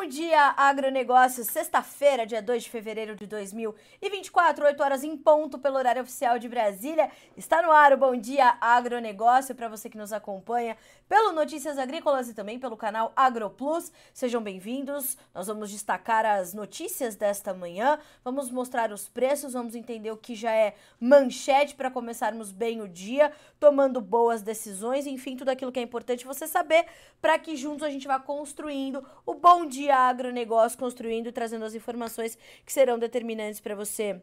Bom dia, agronegócio. Sexta-feira, dia 2 de fevereiro de 2024, 8 horas em ponto, pelo horário oficial de Brasília. Está no ar o Bom Dia Agronegócio para você que nos acompanha pelo Notícias Agrícolas e também pelo canal AgroPlus. Sejam bem-vindos. Nós vamos destacar as notícias desta manhã, vamos mostrar os preços, vamos entender o que já é manchete para começarmos bem o dia, tomando boas decisões, enfim, tudo aquilo que é importante você saber para que juntos a gente vá construindo o Bom Dia dia agronegócio construindo e trazendo as informações que serão determinantes para você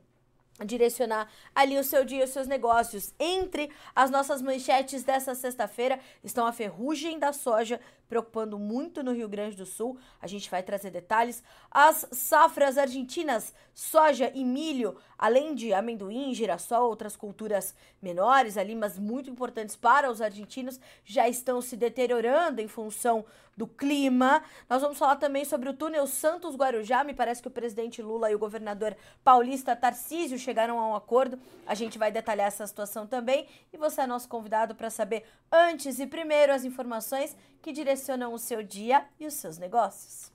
direcionar ali o seu dia, os seus negócios. Entre as nossas manchetes dessa sexta-feira estão a ferrugem da soja preocupando muito no Rio Grande do Sul. A gente vai trazer detalhes. As safras argentinas, soja e milho, além de amendoim, girassol, outras culturas menores ali, mas muito importantes para os argentinos, já estão se deteriorando em função do clima. Nós vamos falar também sobre o túnel Santos Guarujá. Me parece que o presidente Lula e o governador paulista Tarcísio chegaram a um acordo. A gente vai detalhar essa situação também e você é nosso convidado para saber antes e primeiro as informações que direcionam o seu dia e os seus negócios.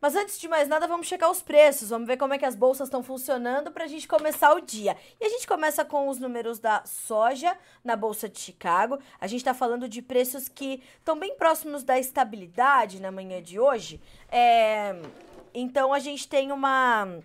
Mas antes de mais nada, vamos checar os preços, vamos ver como é que as bolsas estão funcionando para a gente começar o dia. E a gente começa com os números da soja na Bolsa de Chicago. A gente está falando de preços que estão bem próximos da estabilidade na manhã de hoje. É... Então a gente tem uma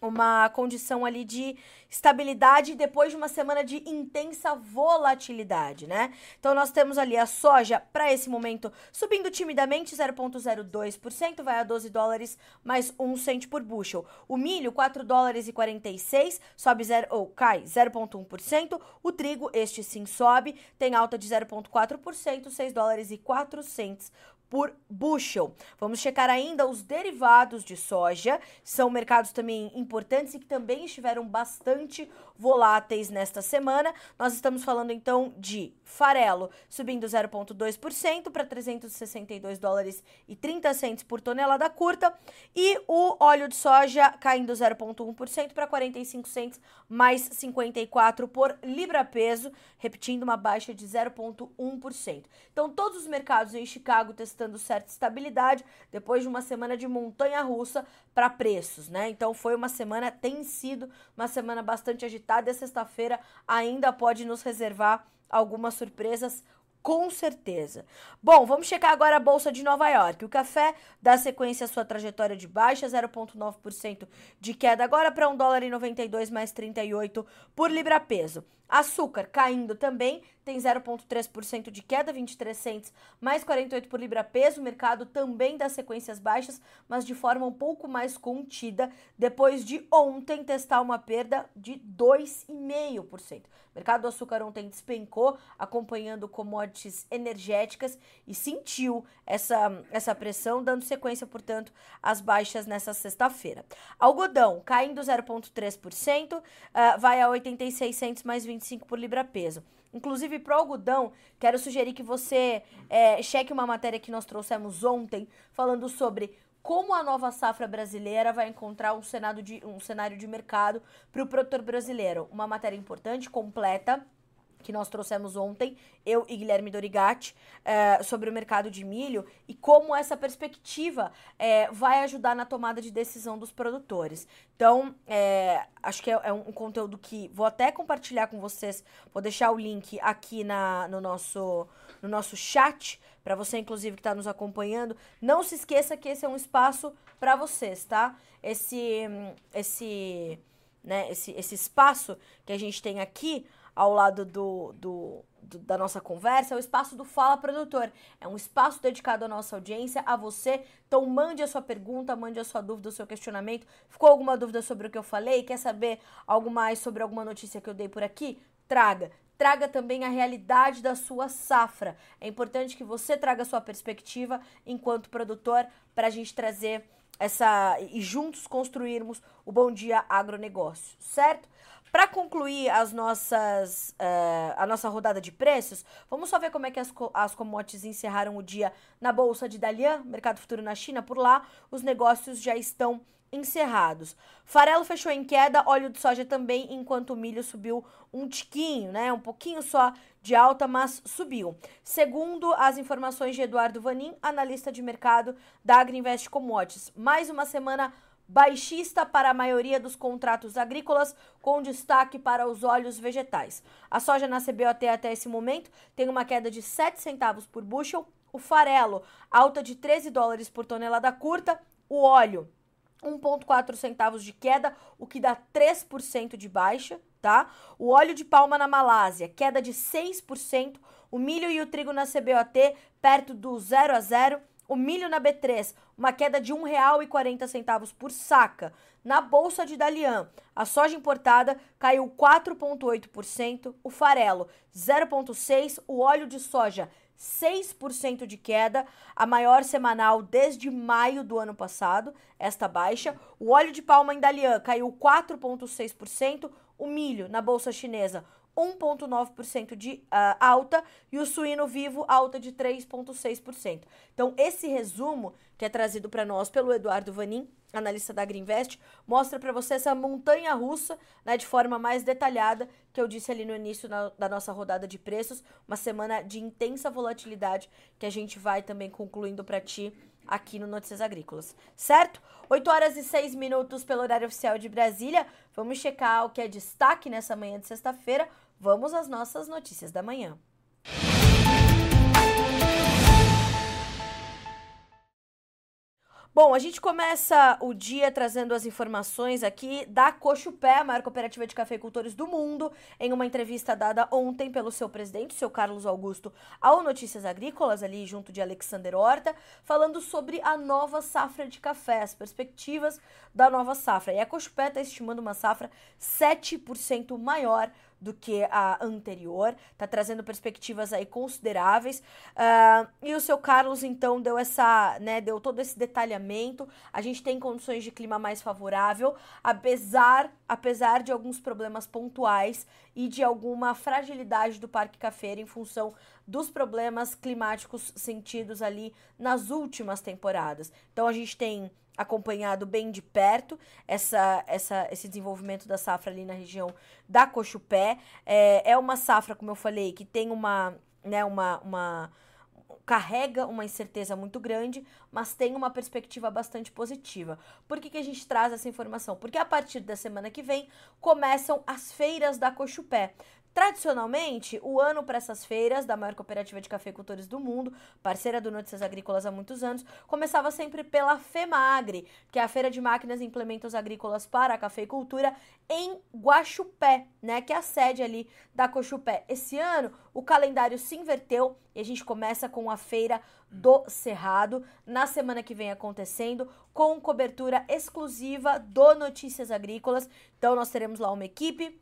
uma condição ali de estabilidade depois de uma semana de intensa volatilidade, né? Então nós temos ali a soja para esse momento subindo timidamente 0.02%, vai a 12 dólares mais 1 cento por bushel. O milho 4 dólares e 46, sobe 0 ou cai 0.1%. O trigo este sim sobe, tem alta de 0.4%, 6 dólares e 4 centos por bushel. Vamos checar ainda os derivados de soja, são mercados também importantes e que também estiveram bastante voláteis nesta semana. Nós estamos falando então de farelo subindo 0,2% para 362 dólares e 30 centos por tonelada curta e o óleo de soja caindo 0,1% para 45 centos mais 54 por libra peso, repetindo uma baixa de 0,1%. Então todos os mercados em Chicago testando certa estabilidade depois de uma semana de montanha russa para preços, né? Então foi uma semana tem sido uma semana bastante agitada e sexta-feira ainda pode nos reservar algumas surpresas com certeza. Bom, vamos checar agora a Bolsa de Nova York. O café dá sequência à sua trajetória de baixa, 0,9% de queda agora para 1 dólar e 92 mais 38 por libra peso. Açúcar caindo também, tem 0,3% de queda, 23 cents mais 48 por libra peso. O mercado também dá sequências baixas, mas de forma um pouco mais contida, depois de ontem testar uma perda de 2,5%. O mercado do açúcar ontem despencou, acompanhando commodities energéticas e sentiu essa, essa pressão, dando sequência, portanto, às baixas nessa sexta-feira. Algodão caindo 0,3%, uh, vai a 86 cents mais 20 25 por libra peso. Inclusive, para o algodão, quero sugerir que você é, cheque uma matéria que nós trouxemos ontem, falando sobre como a nova safra brasileira vai encontrar um de, um cenário de mercado para o produtor brasileiro. Uma matéria importante, completa, que nós trouxemos ontem, eu e Guilherme Dorigatti, é, sobre o mercado de milho e como essa perspectiva é, vai ajudar na tomada de decisão dos produtores. Então, é, acho que é, é, um conteúdo que vou até compartilhar com vocês, vou deixar o link aqui na, no, nosso, no nosso chat, para você, inclusive, que está nos acompanhando. Não se esqueça que esse é um espaço para vocês, tá? Esse, esse, né, esse, esse espaço que a gente tem aqui ao lado do, do, do, da nossa conversa é o espaço do Fala Produtor. É um espaço dedicado à nossa audiência, a você. Então mande a sua pergunta, mande a sua dúvida, o seu questionamento. Ficou alguma dúvida sobre o que eu falei? Quer saber algo mais sobre alguma notícia que eu dei por aqui? Traga traga também a realidade da sua safra. É importante que você traga a sua perspectiva enquanto produtor para a gente trazer essa e juntos construirmos o Bom Dia Agronegócio, certo? Para concluir as nossas, uh, a nossa rodada de preços, vamos só ver como é que as, as commodities encerraram o dia na Bolsa de Dalian, mercado futuro na China. Por lá, os negócios já estão encerrados. Farelo fechou em queda, óleo de soja também, enquanto o milho subiu um tiquinho, né? Um pouquinho só de alta, mas subiu. Segundo as informações de Eduardo Vanin, analista de mercado da Agriinvest Commodities, mais uma semana baixista para a maioria dos contratos agrícolas, com destaque para os óleos vegetais. A soja na CBOT até esse momento tem uma queda de 7 centavos por bushel, o farelo alta de 13 dólares por tonelada curta, o óleo 1,4 centavos de queda, o que dá 3% de baixa, tá? O óleo de palma na Malásia, queda de 6%, o milho e o trigo na CBOT perto do 0 a 0, o milho na B3, uma queda de R$ 1,40 por saca. Na bolsa de Dalian, a soja importada caiu 4,8%, o farelo 0,6%, o óleo de soja 6% de queda, a maior semanal desde maio do ano passado, esta baixa. O óleo de palma em Dalian caiu 4,6%, o milho na bolsa chinesa 1,9% de uh, alta e o suíno vivo alta de 3,6%. Então, esse resumo que é trazido para nós pelo Eduardo Vanin, analista da Greenvest, mostra para você essa montanha russa né, de forma mais detalhada que eu disse ali no início na, da nossa rodada de preços, uma semana de intensa volatilidade que a gente vai também concluindo para ti aqui no Notícias Agrícolas, certo? 8 horas e 6 minutos pelo horário oficial de Brasília. Vamos checar o que é destaque nessa manhã de sexta-feira. Vamos às nossas notícias da manhã. Bom, a gente começa o dia trazendo as informações aqui da Cochupé, a maior cooperativa de cafeicultores do mundo, em uma entrevista dada ontem pelo seu presidente, seu Carlos Augusto, ao Notícias Agrícolas, ali junto de Alexander Horta, falando sobre a nova safra de café, as perspectivas da nova safra. E a Cochupé está estimando uma safra 7% maior do que a anterior, tá trazendo perspectivas aí consideráveis. Uh, e o seu Carlos, então, deu essa, né, deu todo esse detalhamento. A gente tem condições de clima mais favorável, apesar, apesar de alguns problemas pontuais e de alguma fragilidade do parque cafeiro em função dos problemas climáticos sentidos ali nas últimas temporadas. Então a gente tem acompanhado bem de perto essa, essa, esse desenvolvimento da safra ali na região da Cochupé. É, é uma safra, como eu falei, que tem uma, né, uma, uma carrega uma incerteza muito grande, mas tem uma perspectiva bastante positiva. Por que, que a gente traz essa informação? Porque a partir da semana que vem começam as feiras da Cochupé. Tradicionalmente, o ano para essas feiras da maior cooperativa de cafeicultores do mundo, parceira do Notícias Agrícolas há muitos anos, começava sempre pela FEMAGRE, que é a Feira de Máquinas e Implementos Agrícolas para a Cafeicultura, em Guaxupé, né, que é a sede ali da Cochupé. Esse ano, o calendário se inverteu e a gente começa com a Feira do Cerrado, na semana que vem acontecendo, com cobertura exclusiva do Notícias Agrícolas. Então, nós teremos lá uma equipe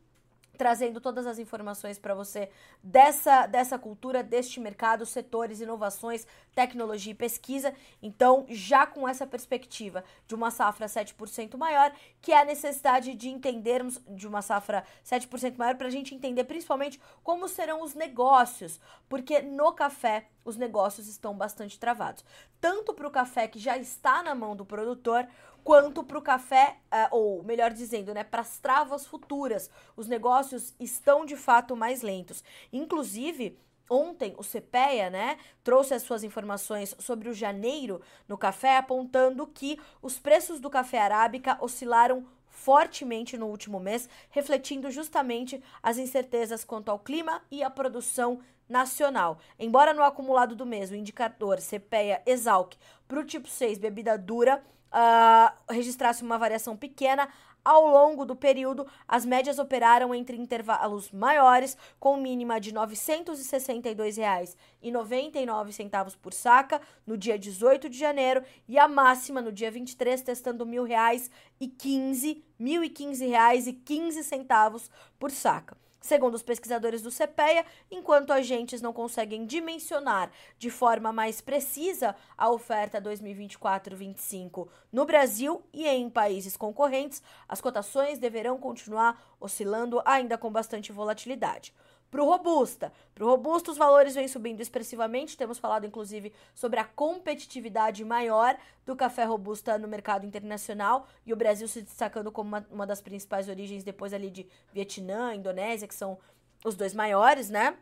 trazendo todas as informações para você dessa, dessa cultura, deste mercado, setores, inovações, tecnologia e pesquisa. Então, já com essa perspectiva de uma safra 7% maior, que é a necessidade de entendermos de uma safra 7% maior para a gente entender principalmente como serão os negócios, porque no café os negócios estão bastante travados. Tanto para o café que já está na mão do produtor, quanto para o café, uh, ou melhor dizendo, né, para as travas futuras. Os negócios estão de fato mais lentos. Inclusive, Ontem, o CPEA, né, trouxe as suas informações sobre o janeiro no café, apontando que os preços do café arábica oscilaram fortemente no último mês, refletindo justamente as incertezas quanto ao clima e à produção nacional. Embora no acumulado do mês o indicador CPEA Exalc para o tipo 6 bebida dura uh, registrasse uma variação pequena, ao longo do período, as médias operaram entre intervalos maiores, com mínima de R$ 962,99 por saca no dia 18 de janeiro e a máxima no dia 23, testando R$ 1.015, R$ 1.015,15 por saca. Segundo os pesquisadores do CPEA, enquanto agentes não conseguem dimensionar de forma mais precisa a oferta 2024-25 no Brasil e em países concorrentes, as cotações deverão continuar oscilando ainda com bastante volatilidade. Para o Robusta. Para o Robusta, os valores vêm subindo expressivamente. Temos falado, inclusive, sobre a competitividade maior do café Robusta no mercado internacional e o Brasil se destacando como uma, uma das principais origens, depois ali de Vietnã, Indonésia, que são os dois maiores, né?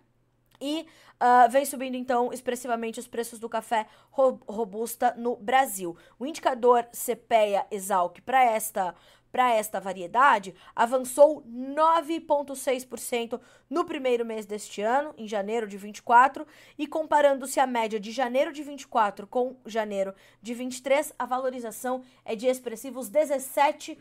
E uh, vem subindo, então, expressivamente os preços do café robusta no Brasil. O indicador CPEA Exalc para esta para esta variedade avançou 9,6% no primeiro mês deste ano, em janeiro de 24, e comparando-se a média de janeiro de 24 com janeiro de 23, a valorização é de expressivos 17%,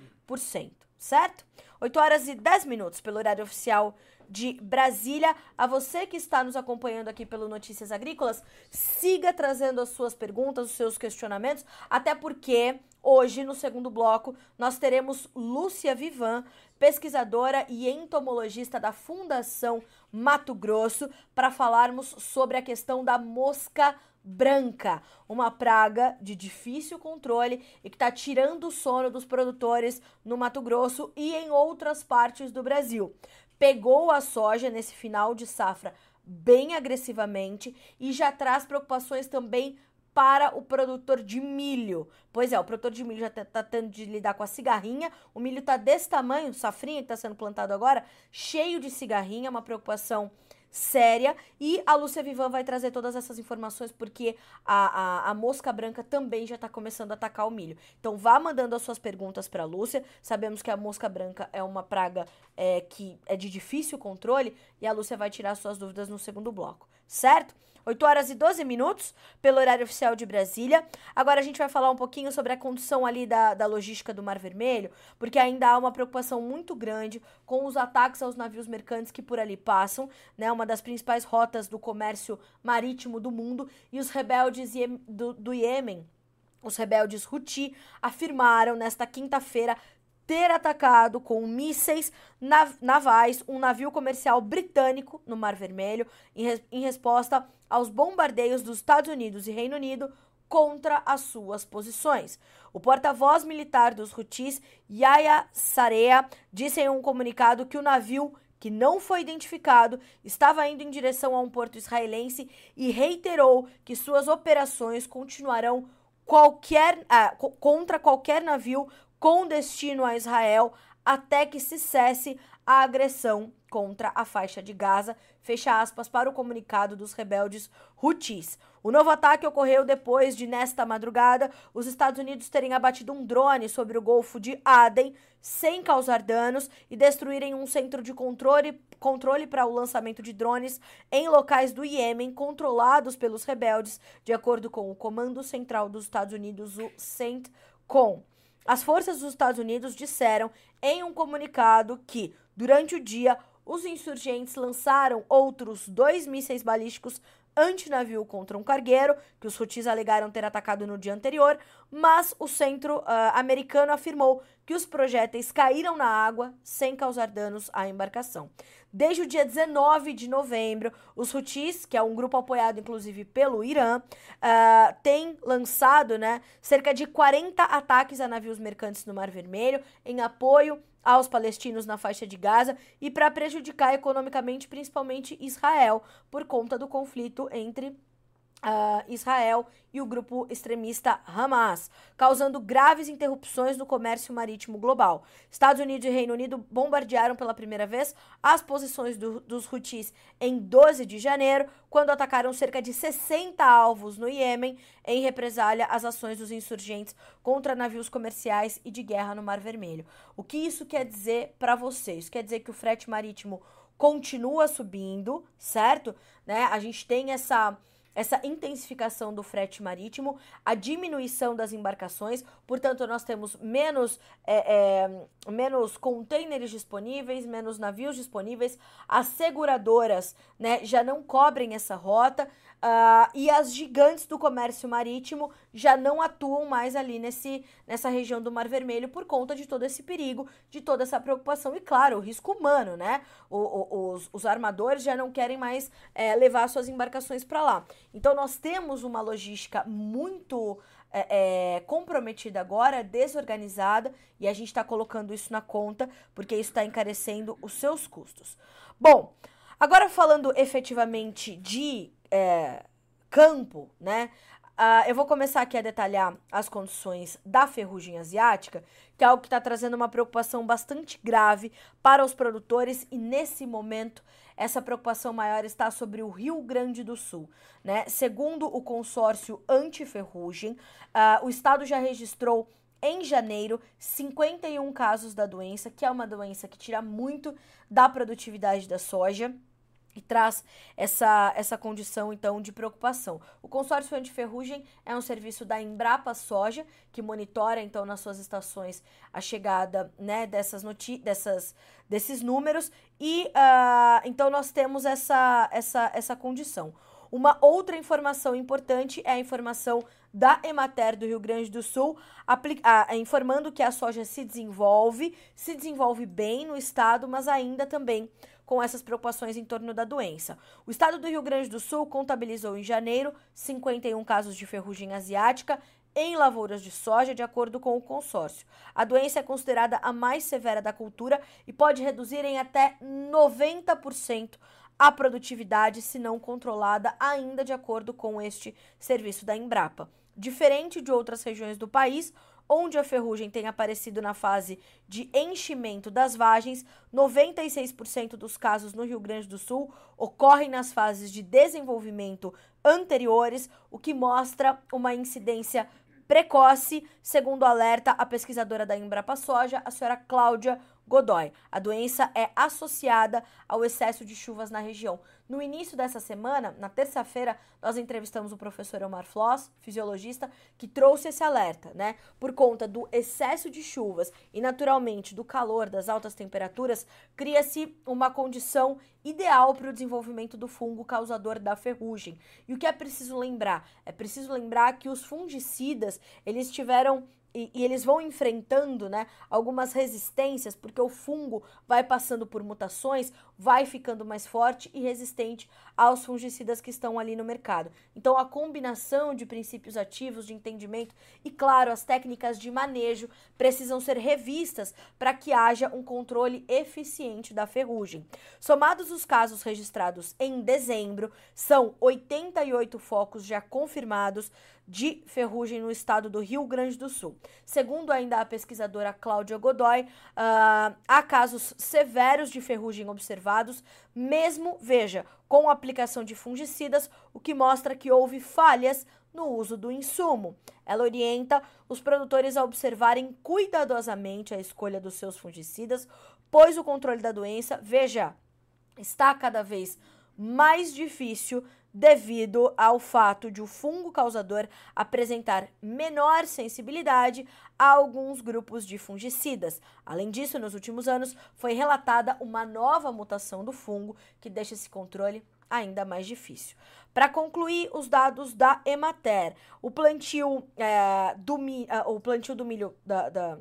certo? 8 horas e 10 minutos pelo horário oficial de Brasília. A você que está nos acompanhando aqui pelo Notícias Agrícolas, siga trazendo as suas perguntas, os seus questionamentos, até porque hoje, no segundo bloco, nós teremos Lúcia Vivan, pesquisadora e entomologista da Fundação Mato Grosso, para falarmos sobre a questão da mosca branca, uma praga de difícil controle e que está tirando o sono dos produtores no Mato Grosso e em outras partes do Brasil. Pegou a soja nesse final de safra bem agressivamente e já traz preocupações também para o produtor de milho. Pois é, o produtor de milho já está tá tendo de lidar com a cigarrinha. O milho está desse tamanho, safrinha que está sendo plantado agora, cheio de cigarrinha, uma preocupação séria. E a Lúcia Vivan vai trazer todas essas informações porque a, a, a mosca branca também já está começando a atacar o milho. Então vá mandando as suas perguntas para a Lúcia. Sabemos que a mosca branca é uma praga é, que é de difícil controle e a Lúcia vai tirar suas dúvidas no segundo bloco, certo? 8 horas e 12 minutos, pelo horário oficial de Brasília. Agora a gente vai falar um pouquinho sobre a condição ali da, da logística do Mar Vermelho, porque ainda há uma preocupação muito grande com os ataques aos navios mercantes que por ali passam, né? Uma das principais rotas do comércio marítimo do mundo, e os rebeldes do, do Iêmen os rebeldes Houthi afirmaram nesta quinta-feira ter atacado com mísseis nav navais um navio comercial britânico no Mar Vermelho em, res em resposta aos bombardeios dos Estados Unidos e Reino Unido contra as suas posições. O porta-voz militar dos Houthis, Yahya Sarea, disse em um comunicado que o navio que não foi identificado, estava indo em direção a um porto israelense e reiterou que suas operações continuarão qualquer, ah, contra qualquer navio com destino a Israel até que se cesse a agressão contra a faixa de Gaza, fecha aspas para o comunicado dos rebeldes Houthis. O novo ataque ocorreu depois de, nesta madrugada, os Estados Unidos terem abatido um drone sobre o Golfo de Aden, sem causar danos, e destruírem um centro de controle, controle para o lançamento de drones em locais do Iêmen controlados pelos rebeldes, de acordo com o Comando Central dos Estados Unidos, o CENTCOM. As forças dos Estados Unidos disseram em um comunicado que, durante o dia, os insurgentes lançaram outros dois mísseis balísticos antinavio contra um cargueiro, que os Houthis alegaram ter atacado no dia anterior, mas o centro uh, americano afirmou que os projéteis caíram na água sem causar danos à embarcação. Desde o dia 19 de novembro, os Houthis, que é um grupo apoiado inclusive pelo Irã, uh, tem lançado né, cerca de 40 ataques a navios mercantes no Mar Vermelho em apoio aos palestinos na faixa de Gaza e para prejudicar economicamente principalmente Israel por conta do conflito entre Uh, Israel e o grupo extremista Hamas, causando graves interrupções no comércio marítimo global. Estados Unidos e Reino Unido bombardearam pela primeira vez as posições do, dos Houthis em 12 de janeiro, quando atacaram cerca de 60 alvos no Iêmen, em represália às ações dos insurgentes contra navios comerciais e de guerra no Mar Vermelho. O que isso quer dizer para vocês? Quer dizer que o frete marítimo continua subindo, certo? Né? A gente tem essa essa intensificação do frete marítimo, a diminuição das embarcações, portanto, nós temos menos, é, é, menos containers disponíveis, menos navios disponíveis, as seguradoras né, já não cobrem essa rota. Uh, e as gigantes do comércio marítimo já não atuam mais ali nesse, nessa região do Mar Vermelho por conta de todo esse perigo, de toda essa preocupação e, claro, o risco humano, né? O, o, os, os, armadores já não querem mais é, levar suas embarcações para lá. Então, nós temos uma logística muito é, comprometida agora, desorganizada, e a gente está colocando isso na conta porque isso está encarecendo os seus custos. Bom. Agora falando efetivamente de é, campo, né? Uh, eu vou começar aqui a detalhar as condições da ferrugem asiática, que é algo que está trazendo uma preocupação bastante grave para os produtores, e nesse momento essa preocupação maior está sobre o Rio Grande do Sul. Né? Segundo o consórcio anti-ferrugem, uh, o estado já registrou em janeiro 51 casos da doença, que é uma doença que tira muito da produtividade da soja e traz essa, essa condição, então, de preocupação. O consórcio antiferrugem é um serviço da Embrapa Soja, que monitora, então, nas suas estações a chegada, né, dessas dessas, desses números e, uh, então, nós temos essa, essa, essa condição. Uma outra informação importante é a informação da Emater do Rio Grande do Sul, a, informando que a soja se desenvolve, se desenvolve bem no estado, mas ainda também com essas preocupações em torno da doença. O estado do Rio Grande do Sul contabilizou em janeiro 51 casos de ferrugem asiática em lavouras de soja, de acordo com o consórcio. A doença é considerada a mais severa da cultura e pode reduzir em até 90% a produtividade, se não controlada, ainda de acordo com este serviço da Embrapa. Diferente de outras regiões do país, onde a ferrugem tem aparecido na fase de enchimento das vagens, 96% dos casos no Rio Grande do Sul ocorrem nas fases de desenvolvimento anteriores, o que mostra uma incidência precoce, segundo alerta a pesquisadora da Embrapa Soja, a senhora Cláudia Godoy. A doença é associada ao excesso de chuvas na região. No início dessa semana, na terça-feira, nós entrevistamos o professor Omar Floss, fisiologista, que trouxe esse alerta, né? Por conta do excesso de chuvas e, naturalmente, do calor, das altas temperaturas, cria-se uma condição ideal para o desenvolvimento do fungo causador da ferrugem. E o que é preciso lembrar? É preciso lembrar que os fungicidas, eles tiveram e, e, eles vão enfrentando né, algumas resistências, porque o fungo vai passando por mutações, vai ficando mais forte e resistente aos fungicidas que estão ali no mercado. Então, a combinação de princípios ativos, de entendimento e, claro, as técnicas de manejo precisam ser revistas para que haja um controle eficiente da ferrugem. Somados os casos registrados em dezembro, são 88 focos já confirmados de ferrugem no estado do Rio Grande do Sul. Segundo ainda a pesquisadora Cláudia Godoy, uh, há casos severos de ferrugem observados, mesmo, veja, com aplicação de fungicidas, o que mostra que houve falhas no uso do insumo. Ela orienta os produtores a observarem cuidadosamente a escolha dos seus fungicidas, pois o controle da doença, veja, está cada vez mais difícil devido ao fato de o fungo causador apresentar menor sensibilidade a alguns grupos de fungicidas. Além disso, nos últimos anos foi relatada uma nova mutação do fungo que deixa esse controle ainda mais difícil. Para concluir, os dados da Emater, o plantio, é, do, uh, o plantio do milho da, da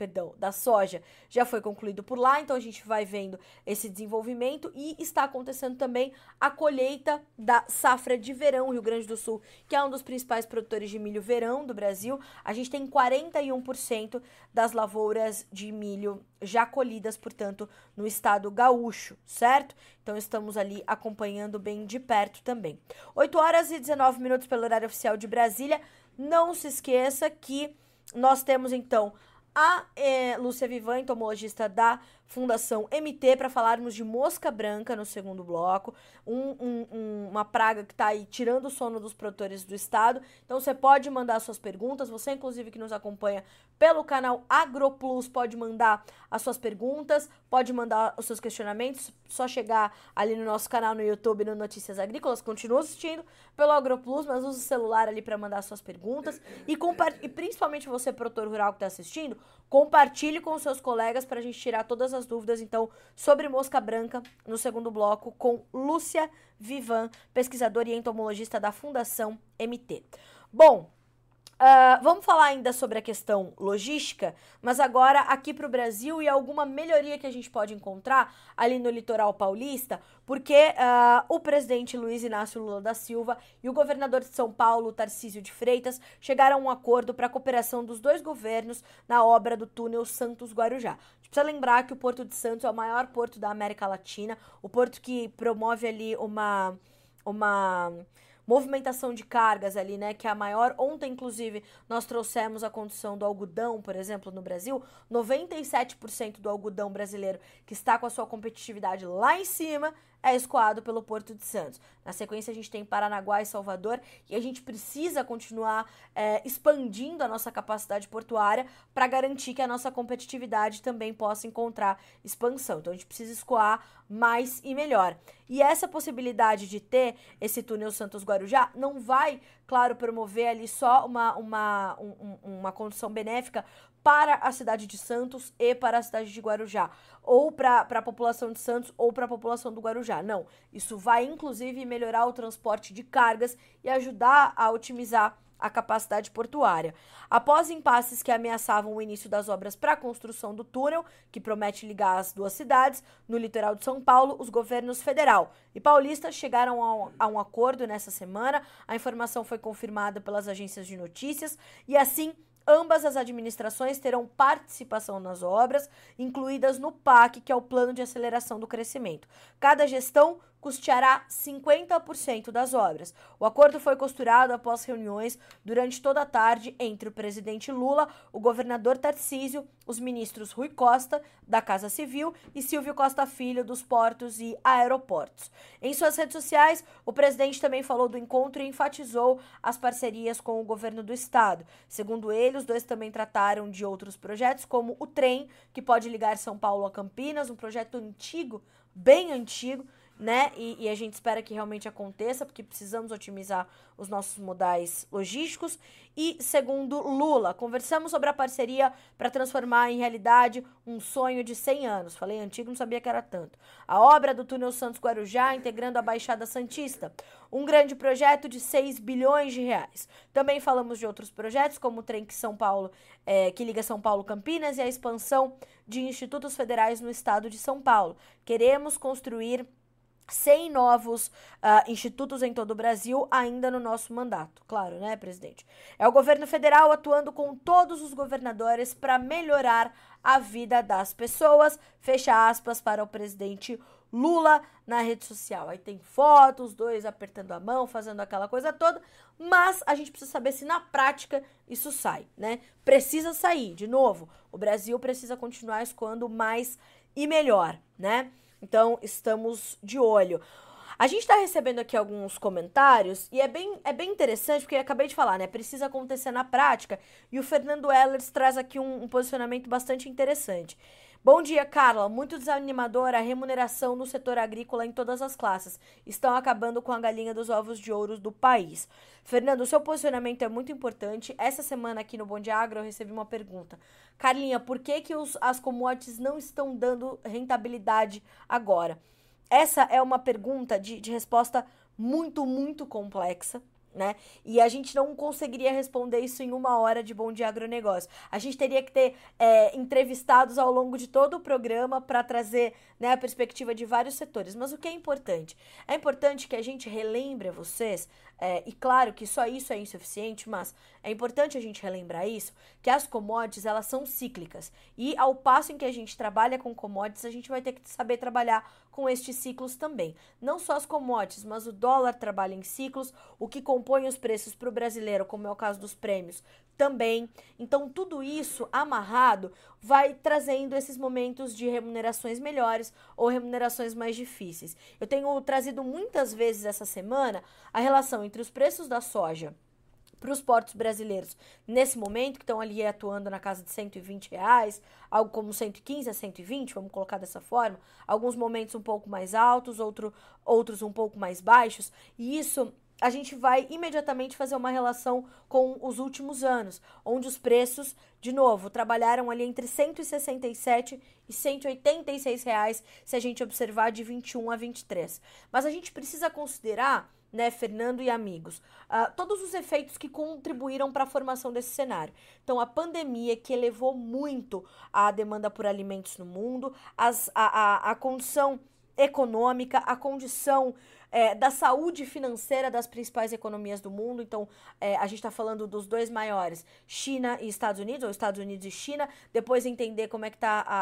perdão, da soja já foi concluído por lá, então a gente vai vendo esse desenvolvimento e está acontecendo também a colheita da safra de verão Rio Grande do Sul, que é um dos principais produtores de milho verão do Brasil. A gente tem 41% das lavouras de milho já colhidas, portanto, no estado gaúcho, certo? Então estamos ali acompanhando bem de perto também. 8 horas e 19 minutos pelo horário oficial de Brasília. Não se esqueça que nós temos então a é, Lúcia Vivan, entomologista da Fundação MT, para falarmos de mosca branca no segundo bloco, um, um, um, uma praga que está aí tirando o sono dos produtores do estado. Então você pode mandar suas perguntas, você inclusive que nos acompanha pelo canal AgroPlus pode mandar as suas perguntas, pode mandar os seus questionamentos, só chegar ali no nosso canal no YouTube no Notícias Agrícolas, continua assistindo pelo AgroPlus, mas use o celular ali para mandar suas perguntas. E, e principalmente você produtor rural que está assistindo, compartilhe com seus colegas para a gente tirar todas as dúvidas, então, sobre mosca branca no segundo bloco com Lúcia Vivan, pesquisadora e entomologista da Fundação MT. Bom, Uh, vamos falar ainda sobre a questão logística, mas agora aqui para o Brasil e alguma melhoria que a gente pode encontrar ali no litoral paulista, porque uh, o presidente Luiz Inácio Lula da Silva e o governador de São Paulo, Tarcísio de Freitas, chegaram a um acordo para a cooperação dos dois governos na obra do túnel Santos-Guarujá. Precisa lembrar que o Porto de Santos é o maior porto da América Latina, o porto que promove ali uma uma movimentação de cargas ali, né, que é a maior. Ontem, inclusive, nós trouxemos a condição do algodão, por exemplo, no Brasil. 97% do algodão brasileiro que está com a sua competitividade lá em cima é escoado pelo Porto de Santos. Na sequência, a gente tem Paranaguá e Salvador e a gente precisa continuar é, expandindo a nossa capacidade portuária para garantir que a nossa competitividade também possa encontrar expansão. Então, a gente precisa escoar mais e melhor. E essa possibilidade de ter esse túnel Santos Guarujá não vai, claro, promover ali só uma, uma, um, uma condição benéfica para a cidade de Santos e para a cidade de Guarujá, ou para a população de Santos ou para a população do Guarujá. Não, isso vai inclusive melhorar o transporte de cargas e ajudar a otimizar a capacidade portuária. Após impasses que ameaçavam o início das obras para a construção do túnel, que promete ligar as duas cidades, no litoral de São Paulo, os governos federal e paulista chegaram a um, a um acordo nessa semana. A informação foi confirmada pelas agências de notícias e assim Ambas as administrações terão participação nas obras, incluídas no PAC, que é o Plano de Aceleração do Crescimento. Cada gestão custeará 50% das obras. O acordo foi costurado após reuniões durante toda a tarde entre o presidente Lula, o governador Tarcísio, os ministros Rui Costa, da Casa Civil, e Silvio Costa Filho, dos Portos e Aeroportos. Em suas redes sociais, o presidente também falou do encontro e enfatizou as parcerias com o governo do estado. Segundo ele, os dois também trataram de outros projetos, como o trem, que pode ligar São Paulo a Campinas, um projeto antigo, bem antigo né? E, e, a gente espera que realmente aconteça, porque precisamos otimizar os nossos modais logísticos. E segundo Lula, conversamos sobre a parceria para transformar em realidade um sonho de 100 anos. Falei antigo, não sabia que era tanto. A obra do túnel Santos Guarujá, integrando a Baixada Santista. Um grande projeto de 6 bilhões de reais. Também falamos de outros projetos, como o trem que São Paulo, é, que liga São Paulo Campinas e a expansão de institutos federais no estado de São Paulo. Queremos construir 100 novos uh, institutos em todo o Brasil ainda no nosso mandato. Claro, né, presidente? É o governo federal atuando com todos os governadores para melhorar a vida das pessoas. Fecha aspas para o presidente Lula na rede social. Aí tem fotos, dois apertando a mão, fazendo aquela coisa toda, mas a gente precisa saber se na prática isso sai, né? Precisa sair, de novo. O Brasil precisa continuar escoando mais e melhor, né? Então, estamos de olho. A gente está recebendo aqui alguns comentários e é bem, é bem interessante, porque eu acabei de falar, né? Precisa acontecer na prática. E o Fernando Ellers traz aqui um, um posicionamento bastante interessante. Bom dia, Carla. Muito desanimadora a remuneração no setor agrícola em todas as classes. Estão acabando com a galinha dos ovos de ouro do país. Fernando, seu posicionamento é muito importante. Essa semana aqui no Bom Dia Agro eu recebi uma pergunta. Carlinha, por que, que os, as commodities não estão dando rentabilidade agora? Essa é uma pergunta de, de resposta muito, muito complexa né? E a gente não conseguiria responder isso em uma hora de Bom Dia Agronegócio. A gente teria que ter é, entrevistados ao longo de todo o programa para trazer né, a perspectiva de vários setores. Mas o que é importante? É importante que a gente relembre a vocês, é, e claro que só isso é insuficiente, mas é importante a gente relembrar isso, que as commodities elas são cíclicas. E ao passo em que a gente trabalha com commodities, a gente vai ter que saber trabalhar com estes ciclos também. Não só as commodities, mas o dólar trabalha em ciclos, o que compõe os preços para o brasileiro, como é o caso dos prêmios, também. Então, tudo isso amarrado vai trazendo esses momentos de remunerações melhores ou remunerações mais difíceis. Eu tenho trazido muitas vezes essa semana a relação entre os preços da soja para os portos brasileiros nesse momento, que estão ali atuando na casa de 120 reais, algo como 115 a 120, vamos colocar dessa forma, alguns momentos um pouco mais altos, outro, outros um pouco mais baixos, e isso a gente vai imediatamente fazer uma relação com os últimos anos, onde os preços, de novo, trabalharam ali entre 167 e 186 reais, se a gente observar de 21 a 23. Mas a gente precisa considerar né, Fernando e amigos, uh, todos os efeitos que contribuíram para a formação desse cenário. Então, a pandemia que elevou muito a demanda por alimentos no mundo, as, a, a, a condição econômica, a condição é, da saúde financeira das principais economias do mundo. Então, é, a gente está falando dos dois maiores, China e Estados Unidos, ou Estados Unidos e China. Depois entender como é que está a,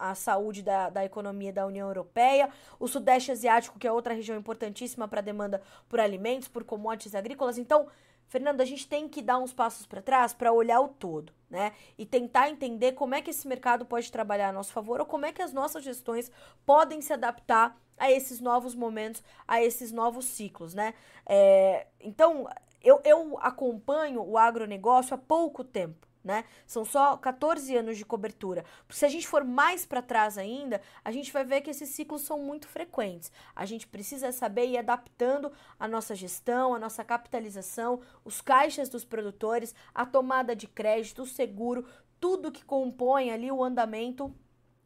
a, a saúde da, da economia da União Europeia. O Sudeste Asiático, que é outra região importantíssima para a demanda por alimentos, por commodities agrícolas. Então, Fernando, a gente tem que dar uns passos para trás para olhar o todo, né? E tentar entender como é que esse mercado pode trabalhar a nosso favor ou como é que as nossas gestões podem se adaptar a esses novos momentos, a esses novos ciclos, né? É, então, eu, eu acompanho o agronegócio há pouco tempo né? São só 14 anos de cobertura. Se a gente for mais para trás ainda, a gente vai ver que esses ciclos são muito frequentes. A gente precisa saber ir adaptando a nossa gestão, a nossa capitalização, os caixas dos produtores, a tomada de crédito, o seguro, tudo que compõe ali o andamento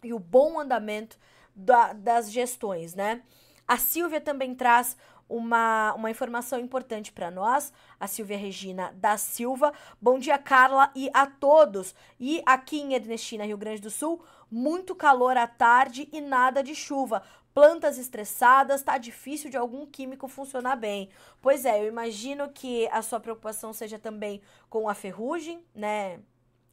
e o bom andamento da, das gestões, né? A Silvia também traz uma, uma informação importante para nós, a Silvia Regina da Silva. Bom dia, Carla, e a todos. E aqui em Ernestina, Rio Grande do Sul, muito calor à tarde e nada de chuva. Plantas estressadas, tá difícil de algum químico funcionar bem. Pois é, eu imagino que a sua preocupação seja também com a ferrugem, né?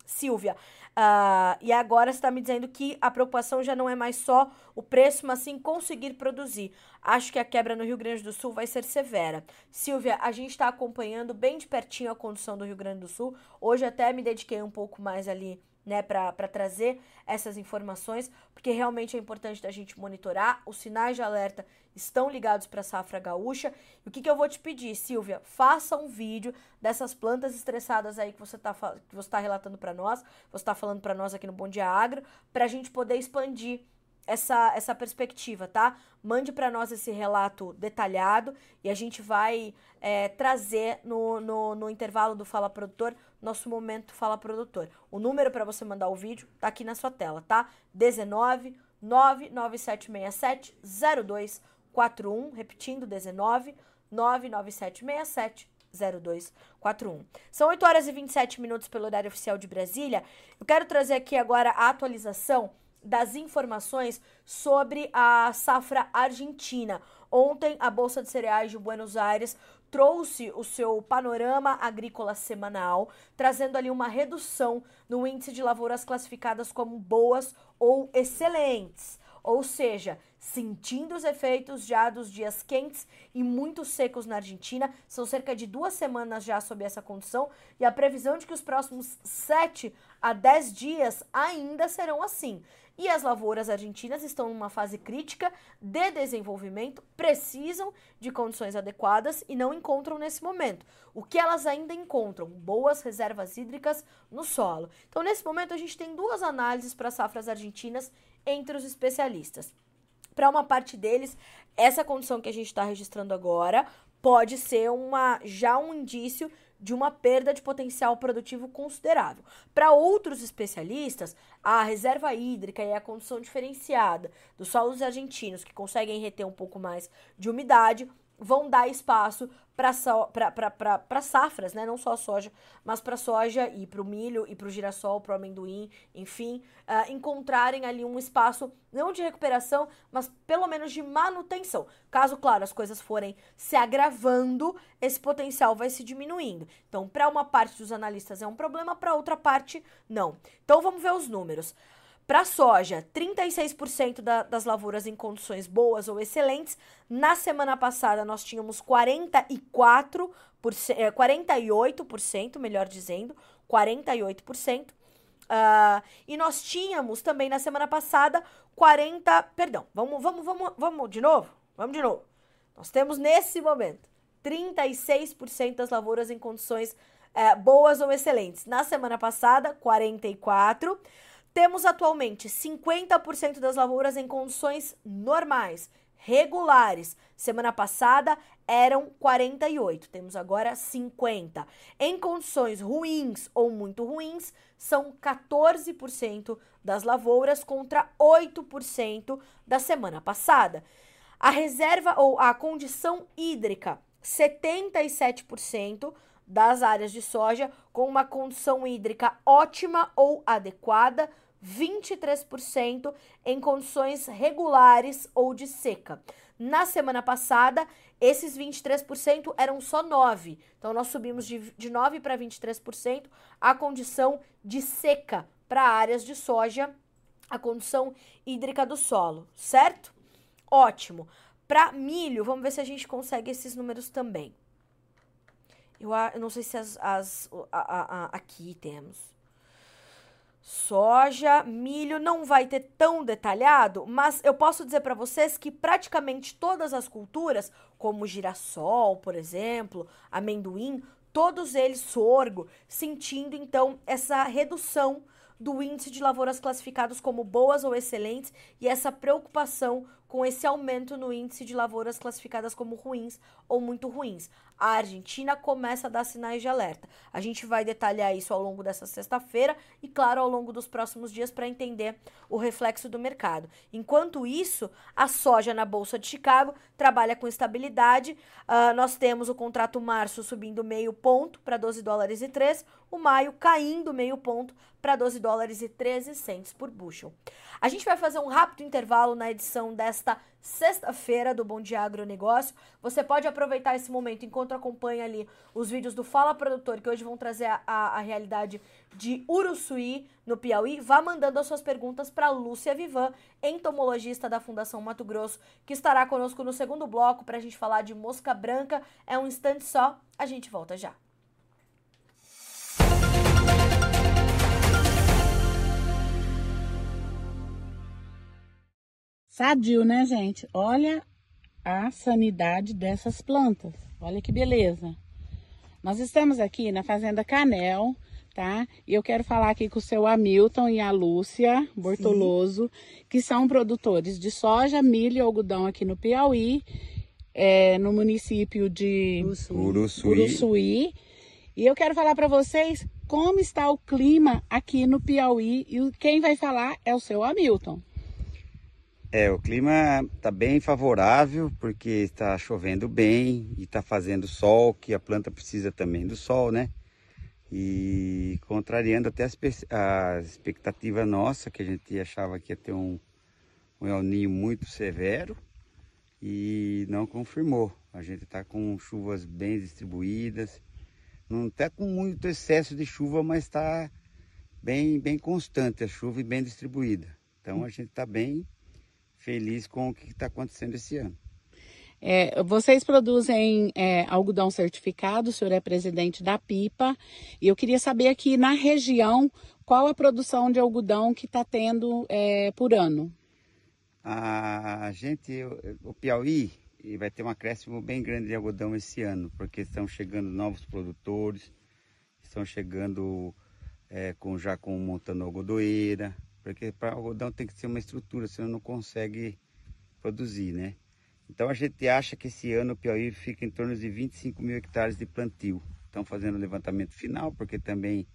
Silvia. Uh, e agora está me dizendo que a preocupação já não é mais só o preço, mas sim conseguir produzir. Acho que a quebra no Rio Grande do Sul vai ser severa. Silvia, a gente está acompanhando bem de pertinho a condição do Rio Grande do Sul. Hoje até me dediquei um pouco mais ali né, para trazer essas informações, porque realmente é importante da gente monitorar. Os sinais de alerta estão ligados para a safra gaúcha. E o que, que eu vou te pedir, Silvia? Faça um vídeo dessas plantas estressadas aí que você está que você tá relatando para nós, você está falando para nós aqui no Bom Dia Agro, para a gente poder expandir essa, essa perspectiva, tá? Mande para nós esse relato detalhado e a gente vai é, trazer no, no, no, intervalo do Fala Produtor, nosso momento Fala Produtor. O número para você mandar o vídeo tá aqui na sua tela, tá? 19 99767 0241, repetindo, 19 99767 0241. São 8 horas e 27 minutos pelo horário oficial de Brasília. Eu quero trazer aqui agora a atualização das informações sobre a safra argentina. Ontem, a Bolsa de Cereais de Buenos Aires trouxe o seu panorama agrícola semanal, trazendo ali uma redução no índice de lavouras classificadas como boas ou excelentes. Ou seja, sentindo os efeitos já dos dias quentes e muito secos na Argentina. São cerca de duas semanas já sob essa condição e a previsão de que os próximos 7 a 10 dias ainda serão assim. E as lavouras argentinas estão numa fase crítica de desenvolvimento, precisam de condições adequadas e não encontram nesse momento. O que elas ainda encontram? Boas reservas hídricas no solo. Então, nesse momento, a gente tem duas análises para safras argentinas entre os especialistas. Para uma parte deles, essa condição que a gente está registrando agora pode ser uma já um indício de uma perda de potencial produtivo considerável. Para outros especialistas, a reserva hídrica e a condição diferenciada dos solos argentinos, que conseguem reter um pouco mais de umidade, vão dar espaço para safras, né? Não só a soja, mas para soja e para o milho e para o girassol, para o amendoim, enfim, uh, encontrarem ali um espaço não de recuperação, mas pelo menos de manutenção. Caso, claro, as coisas forem se agravando, esse potencial vai se diminuindo. Então, para uma parte dos analistas é um problema, para outra parte não. Então, vamos ver os números. Para soja, 36% da, das lavouras em condições boas ou excelentes. Na semana passada, nós tínhamos 44%, é, 48%, melhor dizendo, 48%. Uh, ah, e nós tínhamos também na semana passada 40. Perdão, vamos, vamos, vamos, vamos de novo? Vamos de novo. Nós temos nesse momento 36% das lavouras em condições é, boas ou excelentes. Na semana passada, 44%. Temos atualmente 50% das lavouras em condições normais, regulares. Semana passada eram 48, temos agora 50. Em condições ruins ou muito ruins, são 14% das lavouras contra 8% da semana passada. A reserva ou a condição hídrica 77% das áreas de soja com uma condição hídrica ótima ou adequada, 23% em condições regulares ou de seca. Na semana passada, esses 23% eram só 9%. Então, nós subimos de, de 9% para 23% a condição de seca para áreas de soja, a condição hídrica do solo, certo? Ótimo. Para milho, vamos ver se a gente consegue esses números também. Eu, eu não sei se as, as a, a, a, aqui temos. Soja, milho não vai ter tão detalhado, mas eu posso dizer para vocês que praticamente todas as culturas, como girassol, por exemplo, amendoim, todos eles sorgo, sentindo então essa redução do índice de lavouras classificadas como boas ou excelentes e essa preocupação com esse aumento no índice de lavouras classificadas como ruins ou muito ruins. A Argentina começa a dar sinais de alerta. A gente vai detalhar isso ao longo dessa sexta-feira e, claro, ao longo dos próximos dias para entender o reflexo do mercado. Enquanto isso, a soja na Bolsa de Chicago trabalha com estabilidade. Uh, nós temos o contrato março subindo meio ponto para 12 dólares e 3, o maio caindo meio ponto para 12 dólares e 13 centes por bushel. A gente vai fazer um rápido intervalo na edição desta sexta-feira do Bom Dia Agronegócio. Você pode aproveitar esse momento enquanto acompanha ali os vídeos do Fala Produtor, que hoje vão trazer a, a, a realidade de Uruçuí, no Piauí. Vá mandando as suas perguntas para Lúcia Vivan, entomologista da Fundação Mato Grosso, que estará conosco no segundo bloco para a gente falar de mosca branca. É um instante só, a gente volta já. Sadio, né, gente? Olha a sanidade dessas plantas. Olha que beleza. Nós estamos aqui na Fazenda Canel, tá? E eu quero falar aqui com o seu Hamilton e a Lúcia Bortoloso, Sim. que são produtores de soja, milho e algodão aqui no Piauí, é, no município de Uruçuí. Uruçuí. E eu quero falar para vocês como está o clima aqui no Piauí e quem vai falar é o seu Hamilton. É, o clima está bem favorável porque está chovendo bem e está fazendo sol, que a planta precisa também do sol, né? E contrariando até a expectativa nossa, que a gente achava que ia ter um, um El Ninho muito severo e não confirmou. A gente está com chuvas bem distribuídas, não está com muito excesso de chuva, mas está bem, bem constante a chuva e bem distribuída. Então a gente está bem feliz com o que está acontecendo esse ano. É, vocês produzem é, algodão certificado, o senhor é presidente da PIPA, e eu queria saber aqui na região qual a produção de algodão que está tendo é, por ano. A gente, o Piauí, vai ter um acréscimo bem grande de algodão esse ano, porque estão chegando novos produtores, estão chegando é, com, já com montando algodoeira, porque para algodão tem que ser uma estrutura, senão não consegue produzir, né? Então a gente acha que esse ano o Piauí fica em torno de 25 mil hectares de plantio. Estão fazendo o levantamento final, porque também